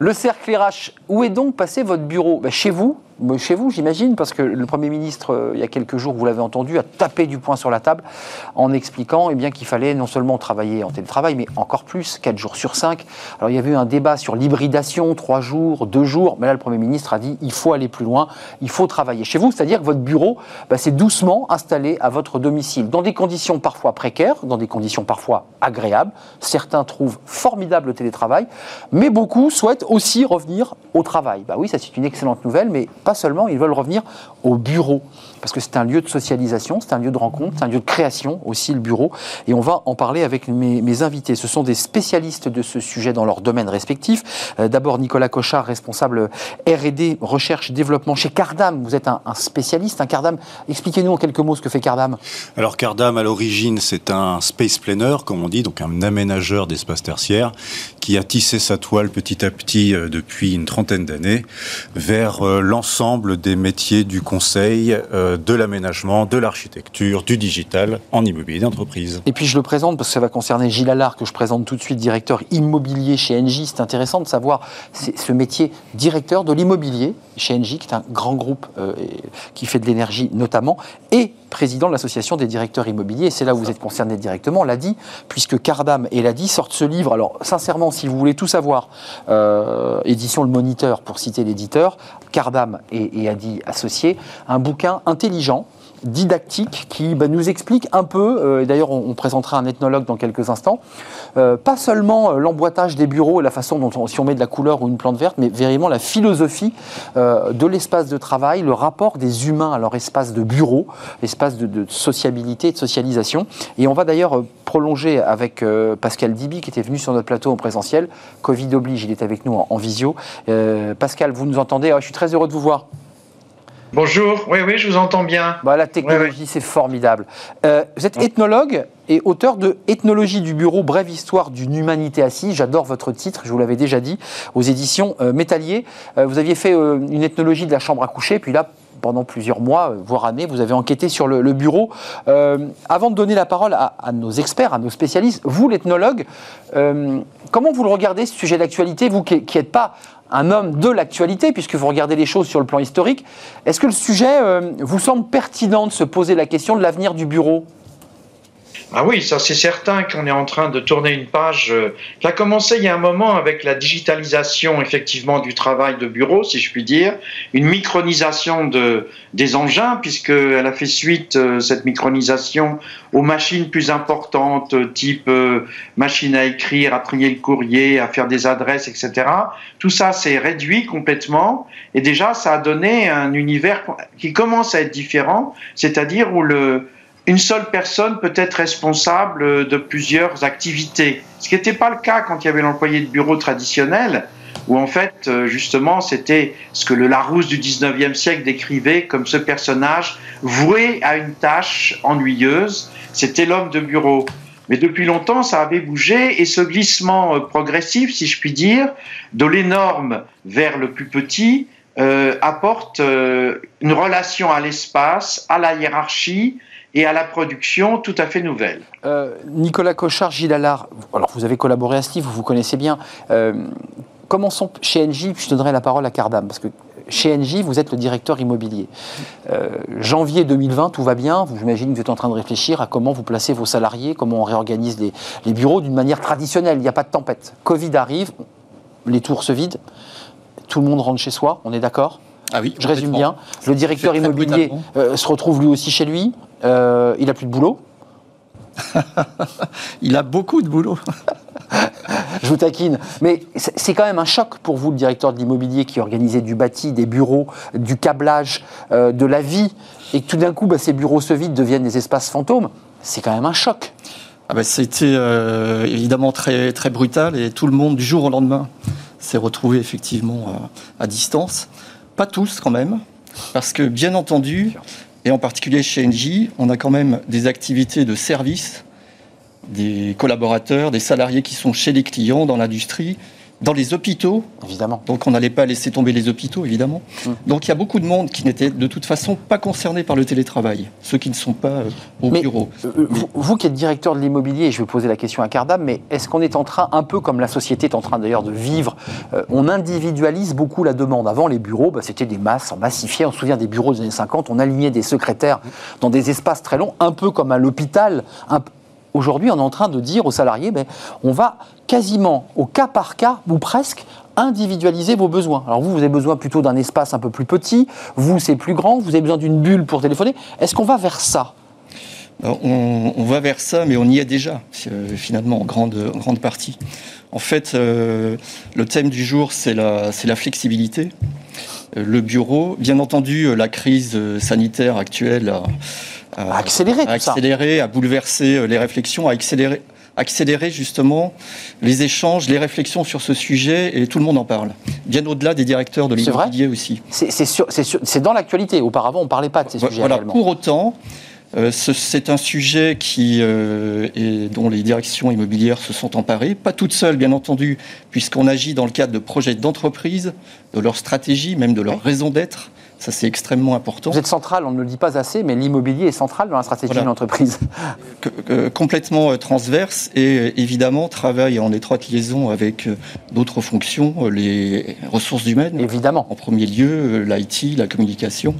Le cercle RH, où est donc passé votre bureau? Ben, Chez vous, chez vous, j'imagine, parce que le Premier ministre, euh, il y a quelques jours, vous l'avez entendu, a tapé du poing sur la table en expliquant eh bien, qu'il fallait non seulement travailler en télétravail, mais encore plus, 4 jours sur 5. Alors il y avait eu un débat sur l'hybridation, 3 jours, 2 jours, mais là le Premier ministre a dit il faut aller plus loin, il faut travailler chez vous, c'est-à-dire que votre bureau bah, s'est doucement installé à votre domicile, dans des conditions parfois précaires, dans des conditions parfois agréables. Certains trouvent formidable le télétravail, mais beaucoup souhaitent aussi revenir au travail. Bah oui, ça c'est une excellente nouvelle, mais pas seulement, ils veulent revenir au bureau parce que c'est un lieu de socialisation, c'est un lieu de rencontre, c'est un lieu de création aussi, le bureau. Et on va en parler avec mes, invités. Ce sont des spécialistes de ce sujet dans leur domaine respectif. Euh, d'abord, Nicolas Cochard, responsable R&D, recherche développement chez Cardam. Vous êtes un, spécialiste, Cardam. Expliquez-nous en quelques mots ce que fait Cardam. Alors, Cardam, à l'origine, c'est un space planner, comme on dit, donc un aménageur d'espace tertiaire, qui a tissé sa toile petit à petit euh, depuis une trentaine d'années vers euh, l'ensemble des métiers du conseil, de l'aménagement, de l'architecture, du digital en immobilier d'entreprise. Et puis je le présente parce que ça va concerner Gilles Allard, que je présente tout de suite, directeur immobilier chez Engie. C'est intéressant de savoir ce métier directeur de l'immobilier chez Engie, qui est un grand groupe euh, qui fait de l'énergie notamment, et président de l'association des directeurs immobiliers. C'est là où vous êtes concerné directement, l'a dit, puisque Cardam et l'a dit sortent ce livre. Alors sincèrement, si vous voulez tout savoir, euh, édition Le Moniteur pour citer l'éditeur, Cardam et, et Adi associés, un bouquin intelligent didactique qui bah, nous explique un peu, euh, et d'ailleurs on, présentera un ethnologue dans quelques instants, euh, pas seulement euh, l'emboîtage des bureaux et la façon dont on, si on met de la couleur ou une plante verte, mais vraiment la philosophie de l'espace de travail, le rapport des humains à leur espace de bureau, l'espace de, sociabilité et de socialisation. Et on va d'ailleurs prolonger avec Pascal Diby qui était venu sur notre plateau en présentiel. Covid oblige, il est avec nous en, visio. Pascal, vous nous entendez? Ah, Je suis très heureux de vous voir. Bonjour, oui, oui, je vous entends bien. Bah, la technologie, c'est formidable. Euh, vous êtes ethnologue et auteur de Ethnologie du bureau, brève histoire d'une humanité assise. J'adore votre titre, je vous l'avais déjà dit, aux éditions euh, Métallier. Euh, vous aviez fait une ethnologie de la chambre à coucher, puis là, pendant plusieurs mois, voire années, vous avez enquêté sur le, bureau. avant de donner la parole à, nos experts, à nos spécialistes, vous, l'ethnologue, comment vous le regardez, ce sujet d'actualité, vous qui n'êtes pas un homme de l'actualité, puisque vous regardez les choses sur le plan historique. Est-ce que le sujet euh, vous semble pertinent de se poser la question de l'avenir du bureau? Ah oui, ça c'est certain qu'on est en train de tourner une page euh, qui a commencé il y a un moment avec la digitalisation effectivement du travail de bureau, si je puis dire, une micronisation de, des engins, puisqu'elle a fait suite, euh, cette micronisation, aux machines plus importantes, type euh, machine à écrire, à trier le courrier, à faire des adresses, etc. Tout ça s'est réduit complètement et déjà ça a donné un univers qui commence à être différent, c'est-à-dire où le une seule personne peut être responsable de plusieurs activités. Ce qui n'était pas le cas quand il y avait l'employé de bureau traditionnel, où en fait, euh, justement, c'était ce que le Larousse du 19e siècle décrivait comme ce personnage voué à une tâche ennuyeuse, c'était l'homme de bureau. Mais depuis longtemps, ça avait bougé et ce glissement euh, progressif, si je puis dire, de l'énorme vers le plus petit, euh, apporte une relation à l'espace, à la hiérarchie, et à la production tout à fait nouvelle. Euh, Nicolas Cochard, Gilles Allard, alors vous avez collaboré à ce livre, vous vous connaissez bien. Euh, commençons chez NJ, puis je donnerai la parole à Cardam, parce que chez NJ, vous êtes le directeur immobilier. Euh, janvier 2020, tout va bien. Vous imaginez que vous êtes en train de réfléchir à comment vous placez vos salariés, comment on réorganise les bureaux d'une manière traditionnelle. Il n'y a pas de tempête. Covid arrive, les tours se vident, tout le monde rentre chez soi, on est d'accord? Ah oui, je résume bien. Le directeur immobilier se retrouve lui aussi chez lui. Euh, il a plus de boulot Il a beaucoup de boulot. Je vous taquine. Mais c'est quand même un choc pour vous, le directeur de l'immobilier qui organisait du bâti, des bureaux, du câblage, euh, de la vie, et que tout d'un coup, bah, ces bureaux se vident, deviennent des espaces fantômes. C'est quand même un choc. Ah bah, C'était euh, évidemment très, très brutal et tout le monde, du jour au lendemain, s'est retrouvé effectivement à distance. Pas tous quand même, parce que bien entendu, et en particulier chez Engie, on a quand même des activités de service, des collaborateurs, des salariés qui sont chez les clients dans l'industrie, dans les hôpitaux. Évidemment. Donc on n'allait pas laisser tomber les hôpitaux, évidemment. Hum. Donc il y a beaucoup de monde qui n'était de toute façon pas concerné par le télétravail, ceux qui ne sont pas euh, au bureau. Euh, euh, vous, qui êtes directeur de l'immobilier, je vais poser la question à Cardam, mais est-ce qu'on est en train, un peu comme la société est en train d'ailleurs de vivre, on individualise beaucoup la demande. Avant, les bureaux, bah, c'était des masses, massifiées. On se souvient des bureaux des années 50, on alignait des secrétaires dans des espaces très longs, un peu comme à l'hôpital, Aujourd'hui, on est en train de dire aux salariés, ben, on va quasiment au cas par cas, ou presque, individualiser vos besoins. Alors vous, vous avez besoin plutôt d'un espace un peu plus petit, vous, c'est plus grand, vous avez besoin d'une bulle pour téléphoner. Est-ce qu'on va vers ça? On, va vers ça, mais on y est déjà, euh, finalement, en grande, grande partie. En fait, euh, le thème du jour, c'est la, la flexibilité. Euh, le bureau, bien entendu, la crise sanitaire actuelle à accélérer, à, accélérer à bouleverser euh, les réflexions, à accélérer, accélérer justement les échanges, les réflexions sur ce sujet, et tout le monde en parle. Bien au-delà des directeurs de l'immobilier aussi. C'est dans l'actualité. Auparavant, on ne parlait pas de ces sujets. Voilà. Pour autant, euh, c'est un sujet qui, euh, et dont les directions immobilières se sont emparées, pas toutes seules bien entendu, puisqu'on agit dans le cadre de projets d'entreprise, de leur stratégie, même de leur raison d'être Ça, c'est extrêmement important. Vous êtes central, on ne le dit pas assez, mais l'immobilier est central dans la stratégie de l'entreprise. Complètement transverse et évidemment travaille en étroite liaison avec d'autres fonctions, les ressources humaines. Évidemment. En premier lieu, l'IT, la communication.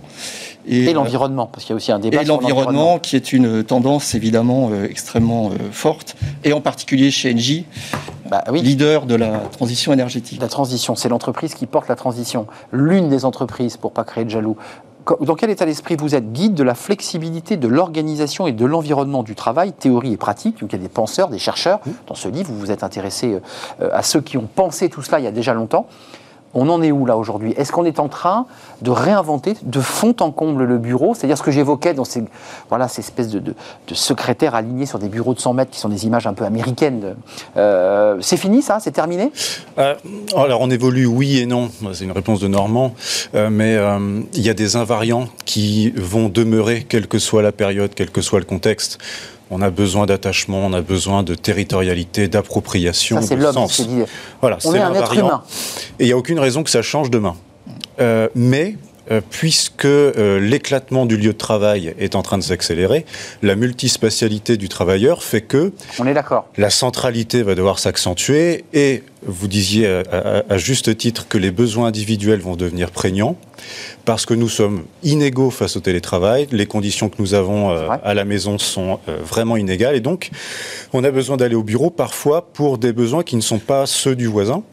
Et, euh, l'environnement, parce qu'il y a aussi un débat et l'environnement qui est une tendance évidemment euh, extrêmement euh, forte, et en particulier chez Engie, bah, oui. leader de la transition énergétique. La transition, c'est l'entreprise qui porte la transition, l'une des entreprises pour pas créer de jaloux. Dans quel état d'esprit vous êtes guide de la flexibilité de l'organisation et de l'environnement du travail, théorie et pratique Donc il y a des penseurs, des chercheurs. Dans ce livre, vous vous êtes intéressé à ceux qui ont pensé tout cela il y a déjà longtemps. On en est où là aujourd'hui? Est-ce qu'on est en train de réinventer de fond en comble le bureau? C'est-à-dire ce que j'évoquais dans ces, voilà, ces espèces de, secrétaires alignés sur des bureaux de 100 mètres qui sont des images un peu américaines. Euh, c'est fini ça? C'est terminé? Euh, Alors on évolue oui et non. C'est une réponse de Normand. Euh, mais il y a des invariants qui vont demeurer quelle que soit la période, quel que soit le contexte. On a besoin d'attachement, on a besoin de territorialité, d'appropriation, de sens. Dit... Voilà, on est, un être humain. Et il n'y a aucune raison que ça change demain. Euh, mais euh, puisque euh, l'éclatement du lieu de travail est en train de s'accélérer, la multispatialité du travailleur fait que On est d'accord. la centralité va devoir s'accentuer et vous disiez à, juste titre que les besoins individuels vont devenir prégnants parce que nous sommes inégaux face au télétravail, les conditions que nous avons euh, à la maison sont vraiment inégales et donc on a besoin d'aller au bureau parfois pour des besoins qui ne sont pas ceux du voisin.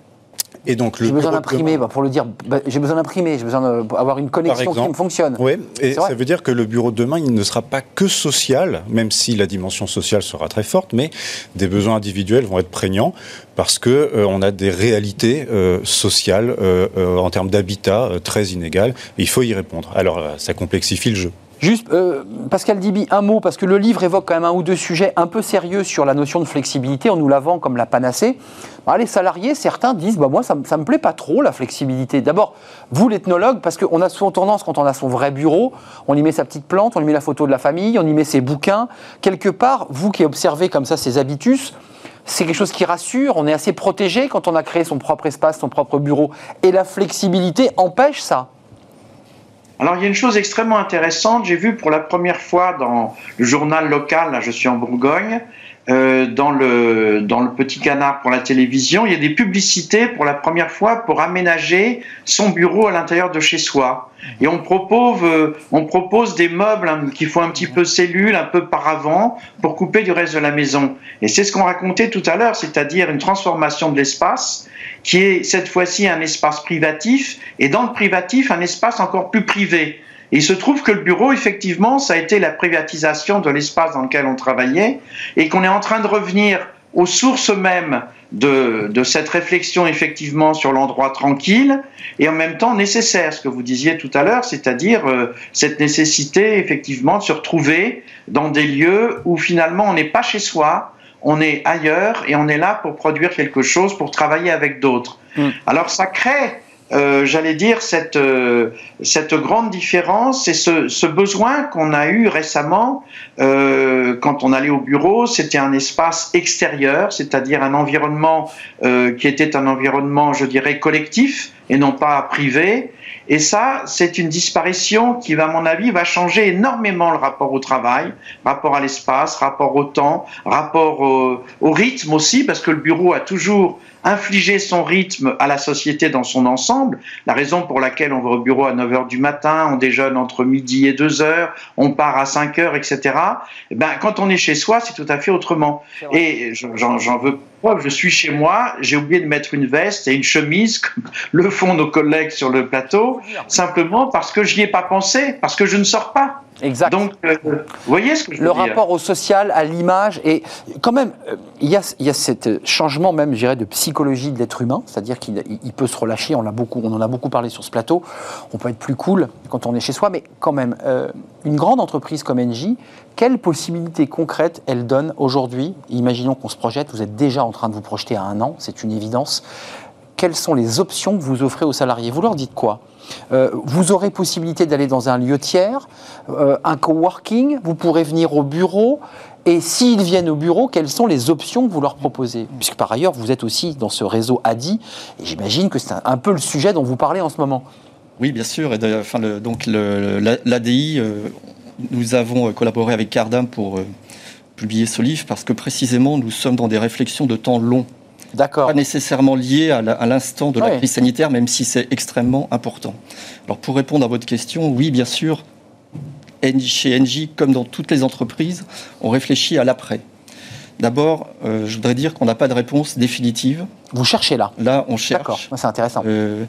Et donc j'ai besoin d'imprimer, bah, pour le dire, bah, j'ai besoin d'imprimer, j'ai besoin d'avoir une connexion qui me fonctionne. Oui, et ça veut dire que le bureau de demain, il ne sera pas que social, même si la dimension sociale sera très forte, mais des besoins individuels vont être prégnants parce que euh, on a des réalités euh, sociales euh, en termes d'habitat très inégales. Et il faut y répondre. Alors ça complexifie le jeu. Juste, Pascal Dibi, un mot, parce que le livre évoque quand même un ou deux sujets un peu sérieux sur la notion de flexibilité, en nous l'avant comme la panacée. Bah, les salariés, certains disent bah, Moi, ça ne me plaît pas trop, la flexibilité. D'abord, vous, l'ethnologue, parce qu'on a souvent tendance, quand on a son vrai bureau, on y met sa petite plante, on y met la photo de la famille, on y met ses bouquins. Quelque part, vous qui observez comme ça ces habitus, c'est quelque chose qui rassure, on est assez protégé quand on a créé son propre espace, son propre bureau. Et la flexibilité empêche ça. Alors il y a une chose extrêmement intéressante, j'ai vu pour la première fois dans le journal local, là je suis en Bourgogne, euh, dans, le, dans le Petit Canard pour la télévision, il y a des publicités pour la première fois pour aménager son bureau à l'intérieur de chez soi. Et on propose, euh, on propose des meubles qui font un petit peu cellule, un peu paravent, pour couper du reste de la maison. Et c'est ce qu'on racontait tout à l'heure, c'est-à-dire une transformation de l'espace qui est cette fois-ci un espace privatif, et dans le privatif, un espace encore plus privé il se trouve que le bureau, effectivement, ça a été la privatisation de l'espace dans lequel on travaillait et qu'on est en train de revenir aux sources mêmes de, de cette réflexion, effectivement, sur l'endroit tranquille et en même temps nécessaire, ce que vous disiez tout à l'heure, c'est-à-dire euh, cette nécessité, effectivement, de se retrouver dans des lieux où finalement on n'est pas chez soi, on est ailleurs et on est là pour produire quelque chose, pour travailler avec d'autres. Mm. Alors ça crée euh, j'allais dire, cette, euh, cette grande différence et ce, besoin qu'on a eu récemment euh, quand on allait au bureau, c'était un espace extérieur, c'est-à-dire un environnement qui était un environnement, je dirais, collectif et non pas privé. Et ça, c'est une disparition qui, à mon avis, va changer énormément le rapport au travail, rapport à l'espace, rapport au temps, rapport au rythme aussi, parce que le bureau a toujours infliger son rythme à la société dans son ensemble, la raison pour laquelle on va au bureau à 9 h du matin, on déjeune entre midi et 2 heures, on part à 5 heures, etc. Eh ben, quand on est chez soi, c'est tout à fait autrement. Et j'en veux preuve, je suis chez moi, j'ai oublié de mettre une veste et une chemise, comme le font nos collègues sur le plateau, simplement parce que je n'y ai pas pensé, parce que je ne sors pas. Exact. Donc, euh, vous voyez ce que je Le rapport au social, à l'image, et quand même, euh, il y a, il y a ce changement même, je dirais, de psychologie de l'être humain, c'est-à-dire qu'il peut se relâcher, on, beaucoup, on en a beaucoup parlé sur ce plateau, on peut être plus cool quand on est chez soi, mais quand même, euh, une grande entreprise comme Engie, quelles possibilités concrètes elle donne aujourd'hui? Imaginons qu'on se projette, vous êtes déjà en train de vous projeter à un an, c'est une évidence. Quelles sont les options que vous offrez aux salariés? Vous leur dites quoi? Euh, vous aurez possibilité d'aller dans un lieu tiers, euh, un coworking, vous pourrez venir au bureau. Et s'ils viennent au bureau, quelles sont les options que vous leur proposez? Puisque par ailleurs, vous êtes aussi dans ce réseau ADI, et j'imagine que c'est un, peu le sujet dont vous parlez en ce moment. Oui, bien sûr. Et donc l'ADI, euh, nous avons collaboré avec Cardam pour publier ce livre parce que précisément nous sommes dans des réflexions de temps long. Pas nécessairement liées à l'instant de la crise sanitaire, même si c'est extrêmement important. Alors pour répondre à votre question, oui, bien sûr, chez Engie, comme dans toutes les entreprises, on réfléchit à l'après. D'abord, euh, je voudrais dire qu'on n'a pas de réponse définitive. Vous cherchez là Là, on cherche. D'accord, c'est intéressant. Euh,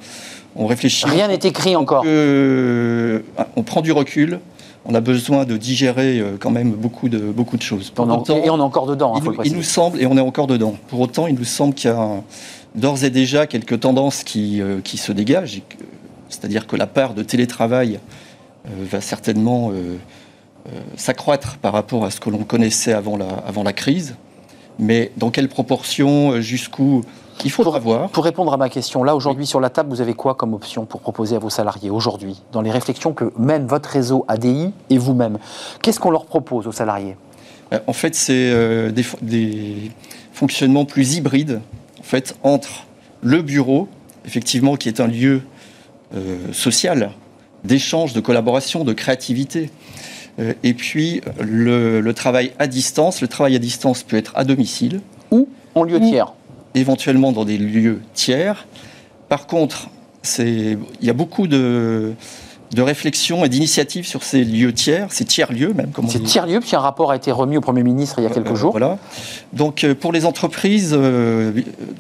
on réfléchit. Rien n'est écrit encore. Euh, on prend du recul. On a besoin de digérer quand même beaucoup de, beaucoup de choses. et on est encore dedans. Hein, il, nous semble, et on est encore dedans. Pour autant, il nous semble qu'il y a d'ores et déjà quelques tendances qui, qui se dégagent. C'est-à-dire que la part de télétravail va certainement euh, s'accroître par rapport à ce que l'on connaissait avant la, avant la crise. Mais dans quelle proportion, euh, jusqu'où il faudra voir. Pour répondre à ma question, là aujourd'hui sur la table, vous avez quoi comme option pour proposer à vos salariés aujourd'hui, dans les réflexions que mène votre réseau ADI et vous-même? Qu'est-ce qu'on leur propose aux salariés? Euh, En fait, c'est des, des, fonctionnements plus hybrides, en fait, entre le bureau, effectivement, qui est un lieu social, d'échange, de collaboration, de créativité, euh, et puis le, travail à distance. Le travail à distance peut être à domicile. Ou en lieu tiers. Éventuellement dans des lieux tiers. Par contre, il y a beaucoup de, de réflexion et d'initiatives sur ces lieux tiers, ces tiers-lieux même. Ces tiers-lieux, puis un rapport a été remis au Premier ministre il y a quelques euh, jours. Voilà. Donc euh, pour les entreprises,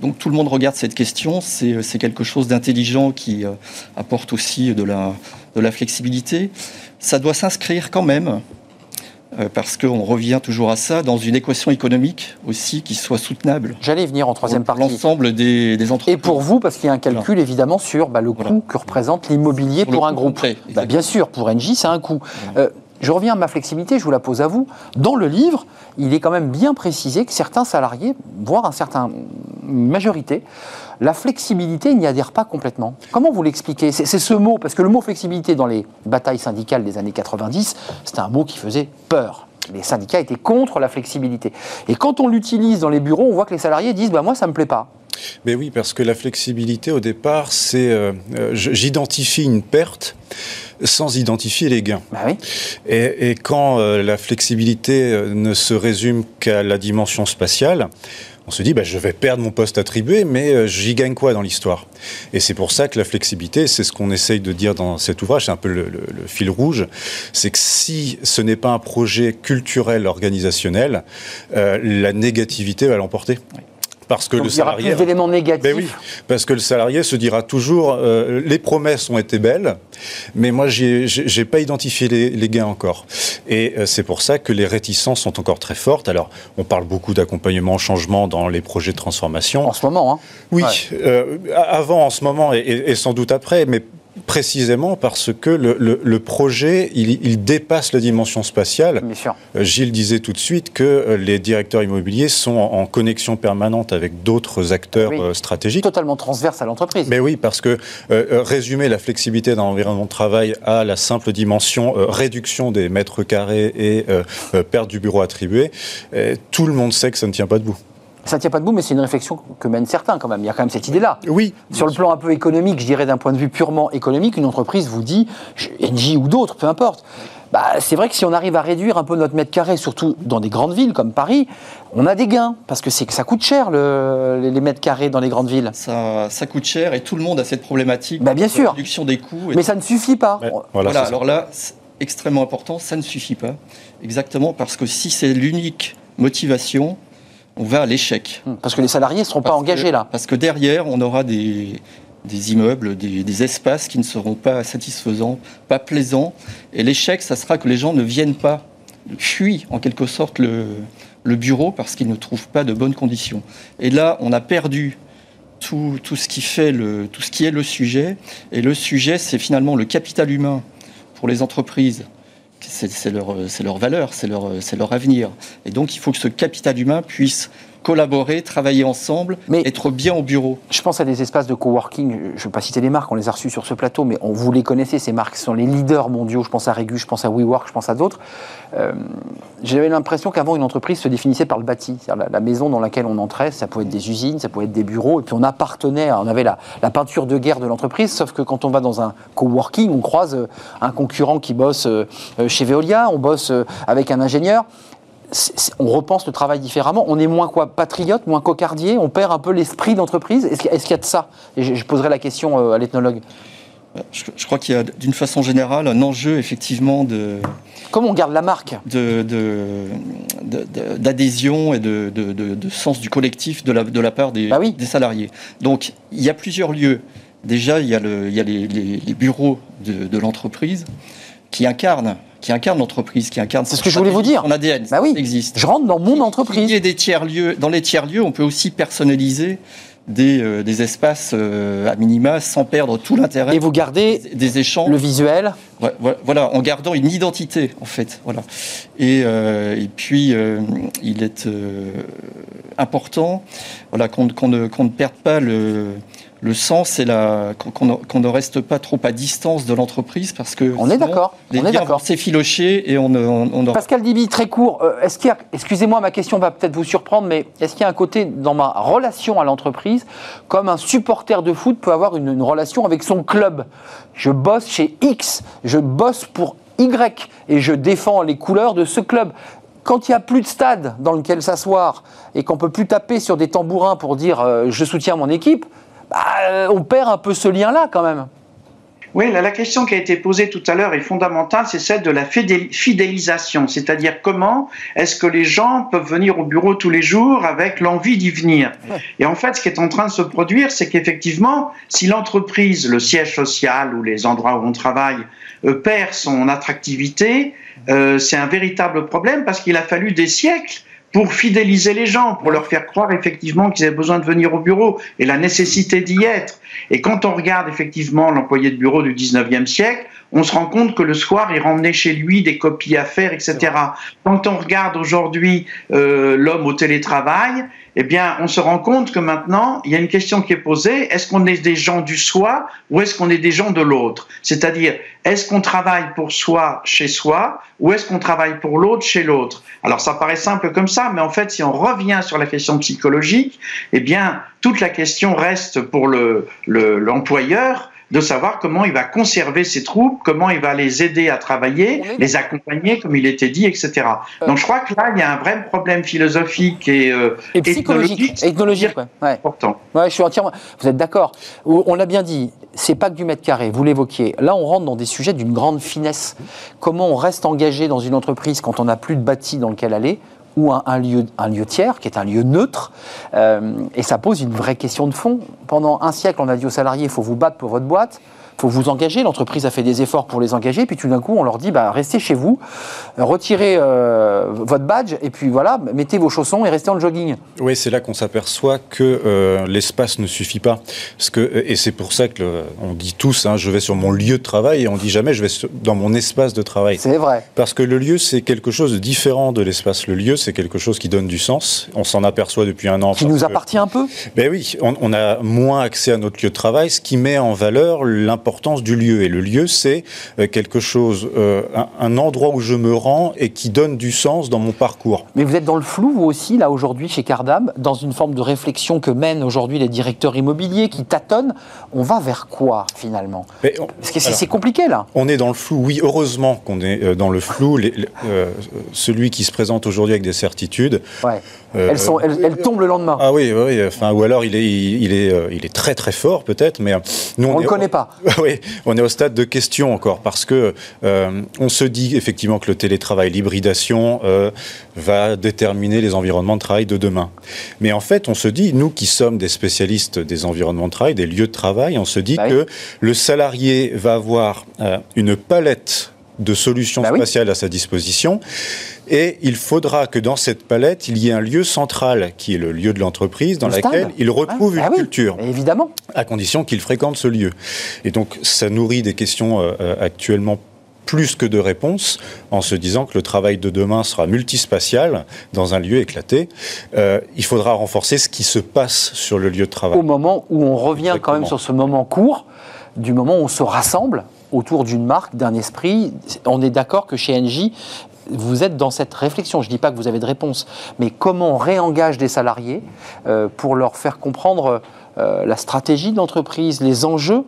donc tout le monde regarde cette question, c'est quelque chose d'intelligent qui apporte aussi de la, de la flexibilité ça doit s'inscrire quand même, euh, parce qu'on revient toujours à ça, dans une équation économique aussi qui soit soutenable. J'allais venir en troisième partie. L'ensemble des, entreprises. Et pour vous, parce qu'il y a un calcul évidemment sur bah, le coût que représente l'immobilier pour, un groupe. Bah, bien sûr, pour Engie, c'est un coût. Euh, je reviens à ma flexibilité, je vous la pose à vous. Dans le livre, il est quand même bien précisé que certains salariés, voire un certain majorité, la flexibilité n'y adhère pas complètement. Comment vous l'expliquez? C'est ce mot, parce que le mot flexibilité dans les batailles syndicales des années 90, c'était un mot qui faisait peur. Les syndicats étaient contre la flexibilité. Et quand on l'utilise dans les bureaux, on voit que les salariés disent bah, Moi, ça ne me plaît pas. Mais oui, parce que la flexibilité, au départ, c'est euh, euh, j'identifie une perte sans identifier les gains. Bah oui. et, quand euh, la flexibilité ne se résume qu'à la dimension spatiale, on se dit bah, je vais perdre mon poste attribué, mais j'y gagne quoi dans l'histoire? Et c'est pour ça que la flexibilité, c'est ce qu'on essaye de dire dans cet ouvrage, c'est un peu le, fil rouge, c'est que si ce n'est pas un projet culturel organisationnel, la négativité va l'emporter. Parce que le salarié. Il y aura plus d'éléments négatifs. Ben oui, parce que le salarié se dira toujours euh, les promesses ont été belles, mais moi, j'ai pas identifié les, gains encore. Et euh, c'est pour ça que les réticences sont encore très fortes. Alors, on parle beaucoup d'accompagnement au changement dans les projets de transformation. En ce moment, hein Oui, euh, avant, en ce moment, et, et sans doute après, mais précisément parce que le, projet, il, dépasse la dimension spatiale. Bien sûr. Euh, Gilles disait tout de suite que euh, les directeurs immobiliers sont en, connexion permanente avec d'autres acteurs euh, stratégiques. Totalement transverse à l'entreprise. Mais oui, parce que résumer la flexibilité dans l'environnement de travail à la simple dimension réduction des mètres carrés et perte du bureau attribué, tout le monde sait que ça ne tient pas debout. Ça ne tient pas debout, mais c'est une réflexion que mènent certains quand même. Il y a quand même cette idée-là. Oui. Sur le plan un peu économique, je dirais d'un point de vue purement économique, une entreprise vous dit, Engie ou d'autres, peu importe, bah, c'est vrai que si on arrive à réduire un peu notre mètre carré, surtout dans des grandes villes comme Paris, on a des gains. Parce que c'est que ça coûte cher, les mètres carrés dans les grandes villes. Ça, ça coûte cher et tout le monde a cette problématique bah, bien de sûr. réduction des coûts. Mais ça ne suffit pas. voilà, alors là, extrêmement important, ça ne suffit pas. Exactement parce que si c'est l'unique motivation, on va à l'échec. Hmm. Parce que les salariés ne seront pas engagés là. Parce que derrière, on aura des, immeubles, des, espaces qui ne seront pas satisfaisants, pas plaisants. Et l'échec, ça sera que les gens ne viennent pas, fuient en quelque sorte le, bureau parce qu'ils ne trouvent pas de bonnes conditions. Et là, on a perdu tout, ce qui fait le, tout ce qui est le sujet. Et le sujet, c'est finalement le capital humain pour les entreprises c'est leur, leur, valeur, c'est leur, leur, avenir. Et donc il faut que ce capital humain puisse collaborer, travailler ensemble, mais être bien au bureau. Je pense à des espaces de coworking, je ne vais pas citer les marques, on les a reçus sur ce plateau, mais on, vous les connaissez, ces marques sont les leaders mondiaux, je pense à Regu, je pense à WeWork, je pense à d'autres. Euh, j'avais l'impression qu'avant, une entreprise se définissait par le bâti, la, maison dans laquelle on entrait, ça pouvait être des usines, ça pouvait être des bureaux, et puis on appartenait, on avait la, peinture de guerre de l'entreprise, sauf que quand on va dans un coworking, on croise euh, un concurrent qui bosse euh, chez Veolia, on bosse avec un ingénieur, on repense le travail différemment. On est moins quoi patriote, moins cocardier. On perd un peu l'esprit d'entreprise. Est-ce qu'il y, a de ça? Et je, poserai la question à l'ethnologue. Je, crois qu'il y a d'une façon générale un enjeu effectivement de. Comment on garde la marque? D'adhésion et de, sens du collectif de la, part bah des, salariés. Donc il y a plusieurs lieux. Déjà, il y a, les, bureaux de, l'entreprise qui incarnent qui incarne l'entreprise, qui incarne. C'est ce que je voulais vous dire. Son ADN. Bah oui. Existe. Je rentre dans mon entreprise. Il y a des tiers lieux. Dans les tiers lieux, on peut aussi personnaliser des, euh, des espaces euh, à minima sans perdre tout l'intérêt. Et vous gardez des, échanges. Le visuel. voilà, en gardant une identité en fait. Voilà. Et, euh, et puis il est important voilà, qu'on ne, ne, perde pas le le sens, c'est qu'on ne reste pas trop à distance de l'entreprise parce que on est d'accord, on est d'accord. C'est filoché et on, on, Pascal Dibi, très court. Euh, est-ce qu'il y a, excusez-moi, ma question va peut-être vous surprendre, mais est-ce qu'il y a un côté dans ma relation à l'entreprise, comme un supporter de foot peut avoir une, relation avec son club? Je bosse chez X, je bosse pour Y et je défends les couleurs de ce club quand il n'y a plus de stade dans lequel s'asseoir et qu'on peut plus taper sur des tambourins pour dire euh, je soutiens mon équipe, euh, on perd un peu ce lien-là quand même. Oui, la, question qui a été posée tout à l'heure est fondamentale, c'est celle de la fidélisation, c'est-à-dire comment est-ce que les gens peuvent venir au bureau tous les jours avec l'envie d'y venir. Et en fait, ce qui est en train de se produire, c'est qu'effectivement, si l'entreprise, le siège social ou les endroits où on travaille euh, perd son attractivité, euh, c'est un véritable problème parce qu'il a fallu des siècles pour fidéliser les gens, pour leur faire croire effectivement qu'ils avaient besoin de venir au bureau et la nécessité d'y être. Et quand on regarde effectivement l'employé de bureau du 19e siècle, on se rend compte que le soir, il ramenait chez lui des copies à faire, etc. Quand on regarde aujourd'hui euh, l'homme au télétravail, eh bien, on se rend compte que maintenant, il y a une question qui est posée est-ce qu'on est des gens du soi ou est-ce qu'on est des gens de l'autre? C'est-à-dire, est-ce qu'on travaille pour soi chez soi ou est-ce qu'on travaille pour l'autre chez l'autre? Alors, ça paraît simple comme ça, mais en fait, si on revient sur la question psychologique, eh bien, toute la question reste pour l'employeur. Le, de savoir comment il va conserver ses troupes, comment il va les aider à travailler, les accompagner, comme il était dit, etc. Euh. Donc je crois que là, il y a un vrai problème philosophique et, euh, et psychologique, ethnologique, ouais. important. Ouais, je suis entièrement. Vous êtes d'accord On l'a bien dit, c'est pas que du mètre carré. Vous l'évoquiez. Là, on rentre dans des sujets d'une grande finesse. Comment on reste engagé dans une entreprise quand on n'a plus de bâti dans lequel aller ou un, lieu, tiers, qui est un lieu neutre. Euh, et ça pose une vraie question de fond. Pendant un siècle, on a dit aux salariés, il faut vous battre pour votre boîte faut vous engager. L'entreprise a fait des efforts pour les engager, puis tout d'un coup, on leur dit bah, restez chez vous, retirez euh, votre badge, et puis voilà, mettez vos chaussons et restez en jogging. Oui, c'est là qu'on s'aperçoit que euh, l'espace ne suffit pas. Parce que, et c'est pour ça que on dit tous hein, je vais sur mon lieu de travail, et on dit jamais je vais dans mon espace de travail. C'est vrai. Parce que le lieu, c'est quelque chose de différent de l'espace. Le lieu, c'est quelque chose qui donne du sens. On s'en aperçoit depuis un an. Qui nous appartient un peu Ben oui, on, on a moins accès à notre lieu de travail, ce qui met en valeur l'importance du lieu. Et le lieu, c'est euh, quelque chose, euh, un, endroit où je me rends et qui donne du sens dans mon parcours. Mais vous êtes dans le flou, vous aussi, là, aujourd'hui, chez Cardam, dans une forme de réflexion que mènent aujourd'hui les directeurs immobiliers qui tâtonnent. On va vers quoi, finalement? Parce que c'est compliqué, là. On est dans le flou, oui, heureusement qu'on est euh, dans le flou. celui qui se présente aujourd'hui avec des certitudes. Ouais. Elles, sont, elles, tombent le lendemain. Ah oui, oui, enfin, ou alors il est, il, est, il est très très fort peut-être, mais nous on ne le connaît pas. oui, on est au stade de question encore parce que euh, on se dit effectivement que le télétravail, l'hybridation euh, va déterminer les environnements de travail de demain. Mais en fait, on se dit, nous qui sommes des spécialistes des environnements de travail, des lieux de travail, on se dit bah que le salarié va avoir euh, une palette de solutions bah spatiales à sa disposition et il faudra que dans cette palette, il y ait un lieu central, qui est le lieu de l'entreprise, dans lequel il retrouve une ah culture. Évidemment. À condition qu'il fréquente ce lieu. Et donc, ça nourrit des questions euh, euh, actuellement plus que de réponses en se disant que le travail de demain sera multispatial dans un lieu éclaté. Euh, il faudra renforcer ce qui se passe sur le lieu de travail. Au moment où on revient quand même sur ce moment court, du moment où on se rassemble autour d'une marque, d'un esprit, on est d'accord que chez NJ, vous êtes dans cette réflexion. Je ne dis pas que vous avez de réponse, mais comment on réengage des salariés euh, pour leur faire comprendre euh, la stratégie de l'entreprise, les enjeux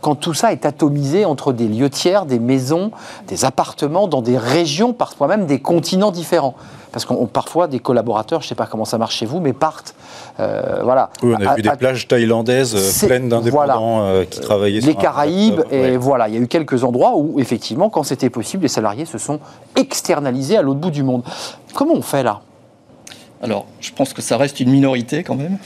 quand tout ça est atomisé entre des lieux tiers, des maisons, des appartements, dans des régions, parfois même des continents différents. Parce qu'on parfois des collaborateurs, je ne sais pas comment ça marche chez vous, mais partent. Euh, voilà. Oui, on a vu des plages thaïlandaises pleines d'indépendants qui travaillaient. Les Caraïbes, et voilà, il y a eu quelques endroits où effectivement, quand c'était possible, les salariés se sont externalisés à l'autre bout du monde. Comment on fait là? Alors, je pense que ça reste une minorité quand même.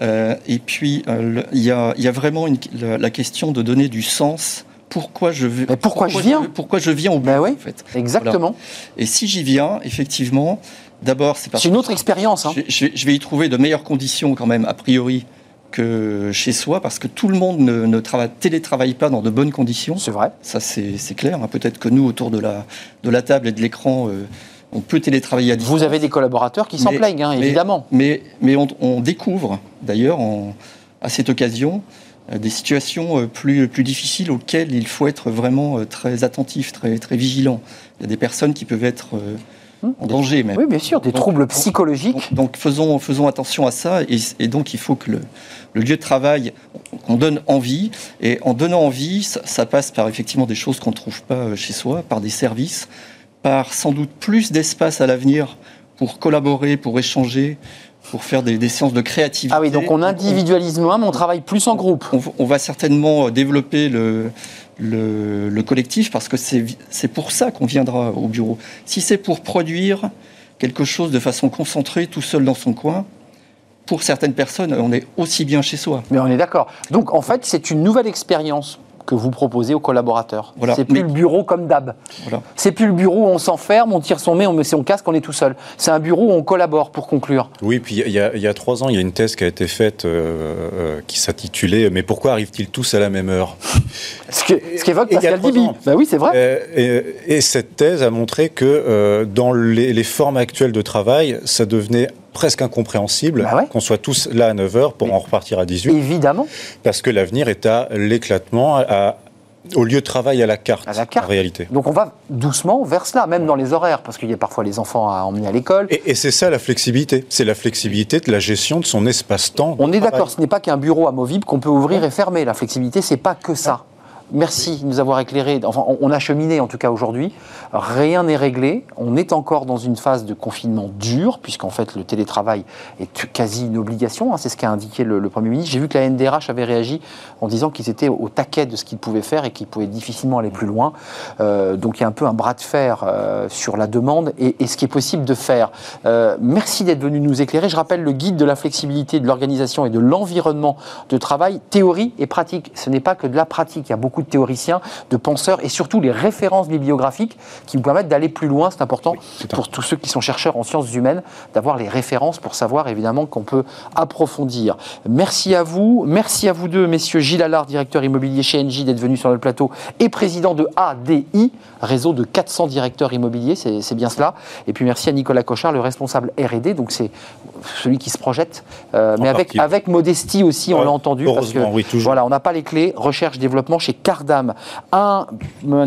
Euh, et puis, euh, il y, a, vraiment la, question de donner du sens. Pourquoi je, veux, pourquoi, je viens Pourquoi je viens au ben oui, en fait Exactement. Et si j'y viens, effectivement, d'abord, c'est parce C'est une autre expérience. Hein. Je, vais y trouver de meilleures conditions quand même, a priori, que chez soi, parce que tout le monde ne, travaille, télétravaille pas dans de bonnes conditions. C'est vrai. Ça, c'est clair. Hein. Peut-être que nous, autour de la, de la table et de l'écran, euh, on peut télétravailler à distance. Vous avez des collaborateurs qui s'en plaignent, hein, évidemment. Mais, mais on, découvre, d'ailleurs, à cette occasion, des situations euh, plus, plus difficiles auxquelles il faut être vraiment euh, très attentif, très, très vigilant. Il y a des personnes qui peuvent être hum, en danger même. Oui, bien sûr, des troubles psychologiques. Donc, faisons, faisons attention à ça et, donc il faut que le, lieu de travail, qu'on donne envie et en donnant envie, ça, ça passe par effectivement des choses qu'on ne trouve pas chez soi, par des services, par sans doute plus d'espace à l'avenir pour collaborer, pour échanger, pour faire des, séances de créativité. Ah oui, donc on individualise moins, mais on travaille plus en groupe. On, va certainement développer le, le, collectif parce que c'est pour ça qu'on viendra au bureau. Si c'est pour produire quelque chose de façon concentrée, tout seul dans son coin, pour certaines personnes, on est aussi bien chez soi. Mais on est d'accord. Donc en fait, c'est une nouvelle expérience que vous proposez aux collaborateurs. Voilà. C'est plus le bureau comme d'hab. Voilà. C'est plus le bureau où on s'enferme, on tire son nez, on met son casque, on est tout seul. C'est un bureau où on collabore pour conclure. Oui, puis il y, a trois ans, il y a une thèse qui a été faite euh, euh, qui s'intitulait Mais pourquoi arrivent-ils tous à la même heure? Ce qu'évoque Pascal Dibi. Ben oui, c'est vrai. Euh, et, cette thèse a montré que dans les, les formes actuelles de travail, ça devenait presque incompréhensible bah qu'on soit tous là à 9h pour en repartir à 18. Évidemment. Parce que l'avenir est à l'éclatement, au lieu de travail à la carte, en réalité. Donc on va doucement vers cela, même dans les horaires, parce qu'il y a parfois les enfants à emmener à l'école. Et, c'est ça la flexibilité, c'est la flexibilité de la gestion de son espace-temps. On est d'accord, ce n'est pas qu'un bureau amovible qu'on peut ouvrir et fermer. La flexibilité, c'est pas que ça. Merci de nous avoir éclairé. Enfin, on a cheminé en tout cas aujourd'hui. Rien n'est réglé. On est encore dans une phase de confinement dur, puisqu'en fait le télétravail est quasi une obligation. Hein. C'est ce qu'a indiqué le, Premier ministre. J'ai vu que la NDRH avait réagi en disant qu'ils étaient au taquet de ce qu'ils pouvaient faire et qu'ils pouvaient difficilement aller plus loin. Euh, donc il y a un peu un bras de fer euh, sur la demande et, ce qui est possible de faire. Euh, merci d'être venu nous éclairer. Je rappelle le guide de la flexibilité, de l'organisation et de l'environnement de travail, théorie et pratique. Ce n'est pas que de la pratique. Il y a beaucoup de théoriciens, de penseurs et surtout les références bibliographiques qui vous permettent d'aller plus loin. C'est important pour tous ceux qui sont chercheurs en sciences humaines d'avoir les références pour savoir évidemment qu'on peut approfondir. Merci à vous, merci à vous deux, messieurs Gilles Allard, directeur immobilier chez NJ, d'être venu sur le plateau et président de ADI, réseau de 400 directeurs immobiliers, c'est bien cela. Et puis merci à Nicolas Cochard, le responsable R&D, donc c'est celui qui se projette, euh, mais avec, avec modestie aussi, on l'a entendu. Parce que, oui, toujours. Voilà, on n'a pas les clés. Recherche, développement chez Cardam. Un,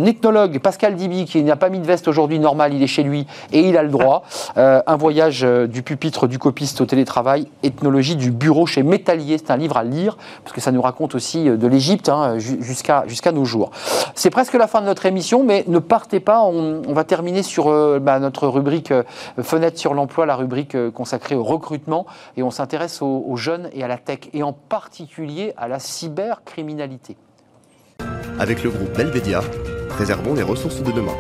ethnologue, Pascal Dibi, qui n'a pas mis de veste aujourd'hui, normal, il est chez lui et il a le droit. Euh, un voyage euh, du pupitre du copiste au télétravail, ethnologie du bureau chez Métallier. C'est un livre à lire, parce que ça nous raconte aussi de l'Égypte hein, jusqu'à jusqu'à nos jours. C'est presque la fin de notre émission, mais ne partez pas. On, va terminer sur bah, notre rubrique Fenêtre sur l'emploi, la rubrique consacrée au recrutement et on s'intéresse aux, jeunes et à la tech et en particulier à la cybercriminalité. Avec le groupe Belvedia, préservons les ressources de demain.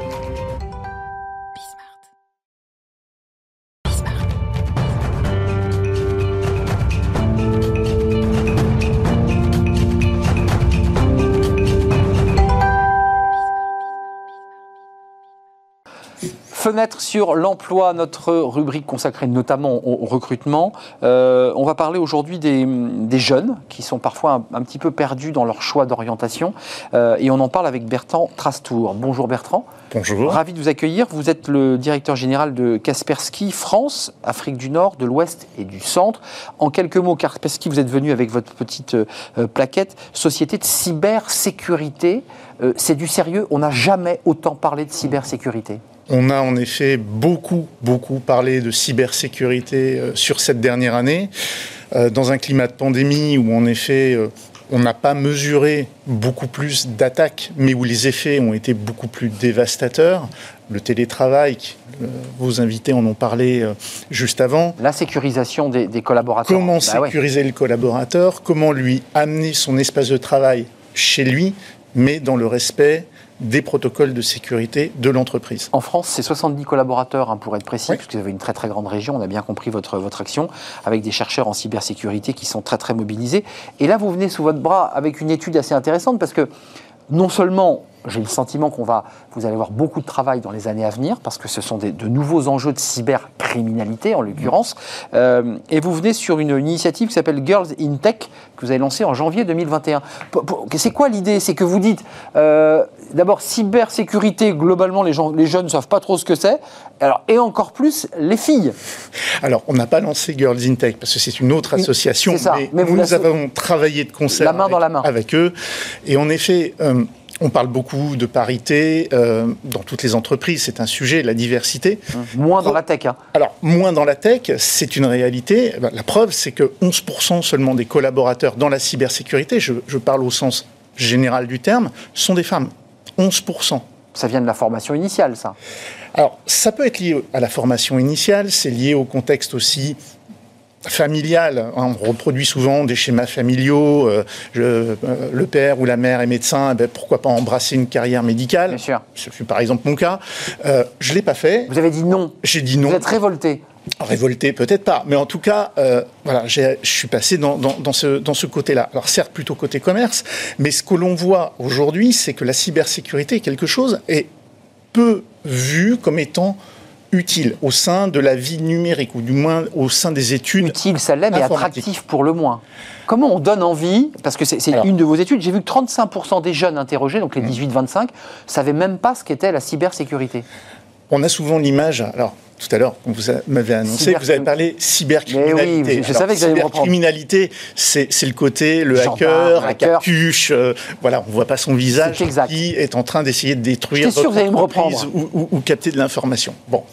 Fenêtre sur l'emploi, notre rubrique consacrée notamment au, recrutement. Euh, on va parler aujourd'hui des, jeunes qui sont parfois un, petit peu perdus dans leur choix d'orientation. Euh, et on en parle avec Bertrand Trastour. Bonjour Bertrand. Bonjour. Ravi de vous accueillir. Vous êtes le directeur général de Kaspersky France, Afrique du Nord, de l'Ouest et du Centre. En quelques mots, Kaspersky, vous êtes venu avec votre petite euh, plaquette, société de cybersécurité. Euh, c'est du sérieux. On n'a jamais autant parlé de cybersécurité. On a en effet beaucoup, beaucoup parlé de cybersécurité euh, sur cette dernière année, euh, dans un climat de pandémie où en effet on n'a pas mesuré beaucoup plus d'attaques, mais où les effets ont été beaucoup plus dévastateurs. Le télétravail, vos invités en ont parlé juste avant. La sécurisation des, collaborateurs. Comment bah sécuriser le collaborateur Comment lui amener son espace de travail chez lui mais dans le respect des protocoles de sécurité de l'entreprise. En France, c'est 70 collaborateurs, hein, pour être précis, parce que vous avez une très très grande région, on a bien compris votre, votre action, avec des chercheurs en cybersécurité qui sont très très mobilisés. Et là, vous venez sous votre bras avec une étude assez intéressante, parce que non seulement j'ai le sentiment qu'on va, vous allez avoir beaucoup de travail dans les années à venir parce que ce sont de nouveaux enjeux de cybercriminalité en l'occurrence. Euh, et vous venez sur une, initiative qui s'appelle Girls in Tech que vous avez lancée en janvier 2021. C'est quoi l'idée? C'est que vous dites euh, d'abord cybersécurité globalement les, gens, les jeunes ne savent pas trop ce que c'est. Alors et encore plus les filles. Alors on n'a pas lancé Girls in Tech parce que c'est une autre association. Ça. Mais, nous, avons travaillé de concert la main avec, dans la main. avec eux et en effet. Euh, on parle beaucoup de parité euh, dans toutes les entreprises, c'est un sujet, la diversité. Moins dans la tech. Hein. Alors, moins dans la tech, c'est une réalité. Eh ben, la preuve, c'est que 11% seulement des collaborateurs dans la cybersécurité, je, je, parle au sens général du terme, sont des femmes. 11%. Ça vient de la formation initiale, ça Alors, ça peut être lié à la formation initiale, c'est lié au contexte aussi familial. On reproduit souvent des schémas familiaux. Euh, euh, le père ou la mère est médecin, eh ben, pourquoi pas embrasser une carrière médicale? Bien sûr. C'est par exemple mon cas. Euh, je ne l'ai pas fait. Vous avez dit non. J'ai dit non. Vous êtes révolté. Révolté, peut-être pas, mais en tout cas, voilà, je suis passé dans, dans ce, dans ce côté-là. Alors certes, plutôt côté commerce, mais ce que l'on voit aujourd'hui, c'est que la cybersécurité est quelque chose est peu vu comme étant utile au sein de la vie numérique, ou du moins au sein des études. Utile, ça l'est, mais attractif pour le moins. Comment on donne envie, parce que c'est une de vos études, j'ai vu que 35% des jeunes interrogés, donc les 18-25, ne savaient même pas ce qu'était la cybersécurité. On a souvent l'image, alors tout à l'heure, vous m'avez annoncé vous avez parlé cybercriminalité. Oui, je, savais que Cybercriminalité, c'est le côté, le hacker, la capuche, euh, voilà, on ne voit pas son visage, qui est en train d'essayer de détruire votre entreprise ou, ou, ou capter de l'information. Bon.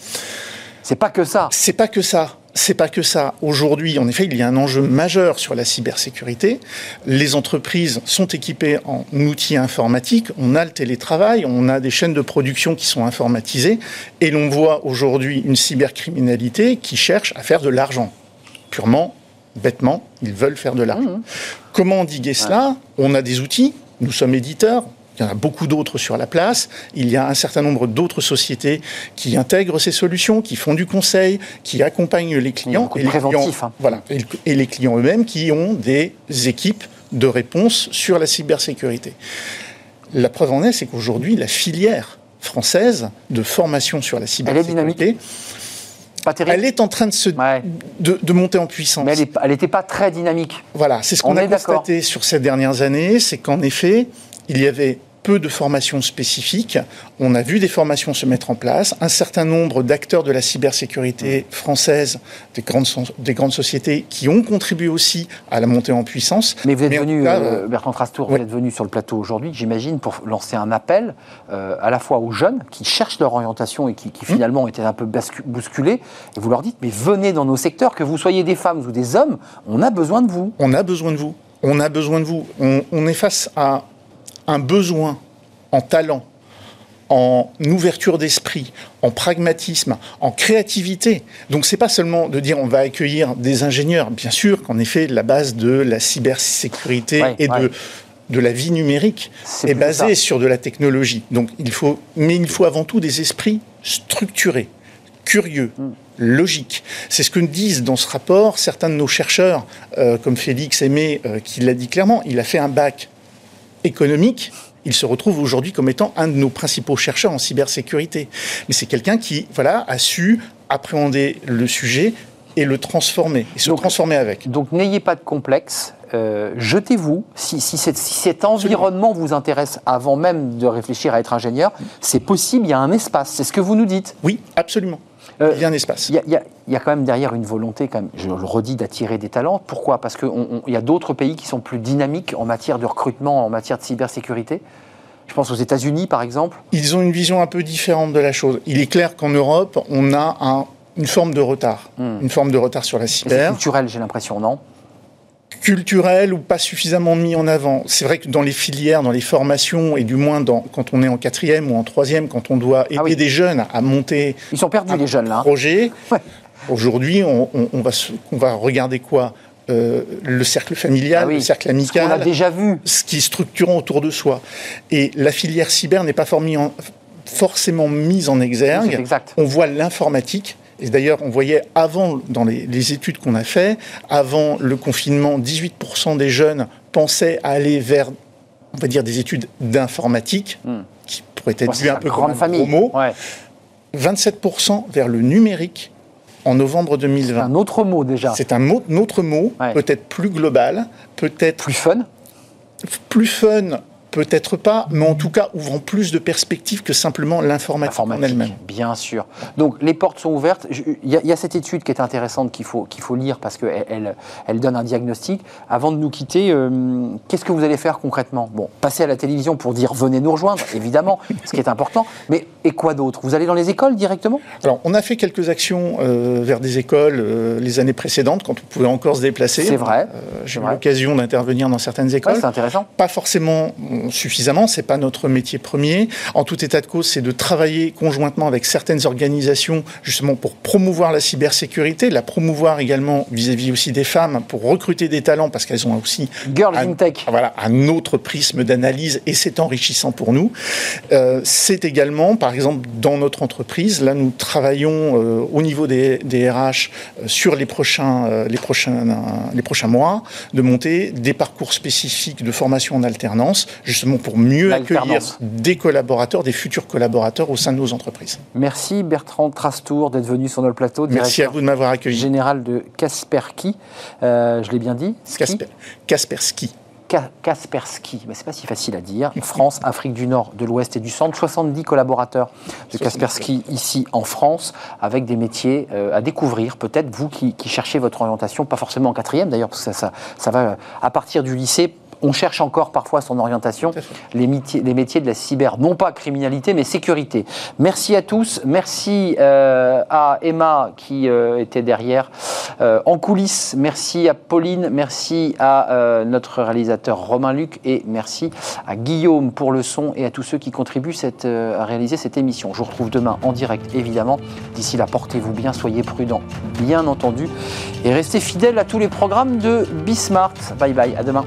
C'est pas que ça. C'est pas que ça c'est pas que ça. Aujourd'hui, en effet, il y a un enjeu majeur sur la cybersécurité. Les entreprises sont équipées en outils informatiques. On a le télétravail, on a des chaînes de production qui sont informatisées, et l'on voit aujourd'hui une cybercriminalité qui cherche à faire de l'argent. Purement, bêtement, ils veulent faire de l'argent. Mmh. Comment endiguer cela? On a des outils. Nous sommes éditeurs, il y en a beaucoup d'autres sur la place. Il y a un certain nombre d'autres sociétés qui intègrent ces solutions, qui font du conseil, qui accompagnent les clients. Et les clients, hein. voilà, et, les clients eux-mêmes qui ont des équipes de réponse sur la cybersécurité. La preuve en est, c'est qu'aujourd'hui, la filière française de formation sur la cybersécurité, elle est Elle est en train de, se, de, monter en puissance. Mais elle n'était pas très dynamique. Voilà, c'est ce qu'on a constaté sur ces dernières années, c'est qu'en effet, il y avait peu de formations spécifiques. On a vu des formations se mettre en place. Un certain nombre d'acteurs de la cybersécurité française, des grandes, des grandes sociétés, qui ont contribué aussi à la montée en puissance. Mais vous êtes venu, euh, Bertrand Trastour, vous êtes venu sur le plateau aujourd'hui, j'imagine, pour lancer un appel euh, à la fois aux jeunes qui cherchent leur orientation et qui, qui hum. finalement étaient un peu bousculés. Et vous leur dites, mais venez dans nos secteurs, que vous soyez des femmes ou des hommes, on a besoin de vous. On a besoin de vous. On a besoin de vous. on est face à un besoin en talent, en ouverture d'esprit, en pragmatisme, en créativité. Donc c'est pas seulement de dire on va accueillir des ingénieurs. Bien sûr qu'en effet la base de la cybersécurité et de de la vie numérique est, basée sur de la technologie. Donc il faut, mais il faut avant tout des esprits structurés, curieux, hmm. logiques. C'est ce que disent dans ce rapport certains de nos chercheurs, euh, comme Félix Aimé, euh, qui l'a dit clairement. Il a fait un bac économique, il se retrouve aujourd'hui comme étant un de nos principaux chercheurs en cybersécurité. Mais c'est quelqu'un qui, voilà, a su appréhender le sujet et le transformer, et se transformer avec. Donc n'ayez pas de complexe, euh, jetez-vous. Si, cet environnement vous intéresse avant même de réfléchir à être ingénieur, c'est possible, il y a un espace. C'est ce que vous nous dites Oui, absolument. Euh, il y a un espace. Il y, a, quand même derrière une volonté, quand même, je le redis, d'attirer des talents. Pourquoi? Parce qu'il y a d'autres pays qui sont plus dynamiques en matière de recrutement, en matière de cybersécurité. Je pense aux États-Unis, par exemple. Ils ont une vision un peu différente de la chose. Il est clair qu'en Europe, on a un une forme de retard. Hmm. Une forme de retard sur la cyber. C'est culturel, j'ai l'impression, non? Culturel ou pas suffisamment mis en avant. C'est vrai que dans les filières, dans les formations, et du moins dans, quand on est en quatrième ou en troisième, quand on doit aider ah des jeunes à monter Ils sont perdus, les jeunes, là. projet, aujourd'hui, on, va, on va regarder quoi euh, le cercle familial, ah le cercle amical, ce a déjà vu, ce qui est structurant autour de soi. Et la filière cyber n'est pas forcément mise en exergue. On voit l'informatique et d'ailleurs, on voyait avant, dans les, études qu'on a fait, avant le confinement, 18% des jeunes pensaient aller vers, on va dire, des études d'informatique, hmm. qui pourraient être vues un peu comme un mot. 27% vers le numérique en novembre 2020. C'est un autre mot déjà. C'est un autre mot, peut-être plus global, peut-être... Plus fun Plus fun Peut-être pas, mais en tout cas ouvrant plus de perspectives que simplement l'informatique en elle-même. Bien sûr. Donc les portes sont ouvertes. Il y, a cette étude qui est intéressante qu'il faut, qu'il faut lire parce qu'elle elle, elle, donne un diagnostic. Avant de nous quitter, euh, qu'est-ce que vous allez faire concrètement? Bon, passer à la télévision pour dire venez nous rejoindre, évidemment, ce qui est important. Mais et quoi d'autre? Vous allez dans les écoles directement? Alors on a fait quelques actions euh, vers des écoles euh, les années précédentes quand on pouvait encore se déplacer. C'est vrai. J'ai eu l'occasion d'intervenir dans certaines écoles. c'est intéressant. Pas forcément suffisamment, c'est pas notre métier premier. En tout état de cause, c'est de travailler conjointement avec certaines organisations justement pour promouvoir la cybersécurité, la promouvoir également vis-à-vis aussi des femmes pour recruter des talents parce qu'elles ont aussi Girls un, in Tech. Voilà, un autre prisme d'analyse et c'est enrichissant pour nous. Euh, c'est également, par exemple, dans notre entreprise, là nous travaillons euh, au niveau des, des RH euh, sur les prochains, les, prochains, les prochains mois de monter des parcours spécifiques de formation en alternance justement pour mieux accueillir des collaborateurs, des futurs collaborateurs au sein de nos entreprises. Merci Bertrand Trastour d'être venu sur notre plateau. Merci à vous de m'avoir accueilli. Général de Kasperski, euh, je l'ai bien dit Kasper, Kaspersky. Kaspersky, c'est pas si facile à dire. France, Afrique du Nord, de l'Ouest et du Centre. 70 collaborateurs de Kaspersky ici en France, avec des métiers euh, à découvrir. Peut-être vous qui, cherchez votre orientation, pas forcément en quatrième d'ailleurs, parce que ça, ça va à partir du lycée on cherche encore parfois son orientation, les métiers, les métiers, de la cyber, non pas criminalité, mais sécurité. Merci à tous, merci euh, à Emma qui euh, était derrière euh, en coulisses, merci à Pauline, merci à notre réalisateur Romain Luc et merci à Guillaume pour le son et à tous ceux qui contribuent à réaliser cette émission. Je vous retrouve demain en direct, évidemment. D'ici là, portez-vous bien, soyez prudents, bien entendu, et restez fidèles à tous les programmes de Bismart. Bye bye, à demain.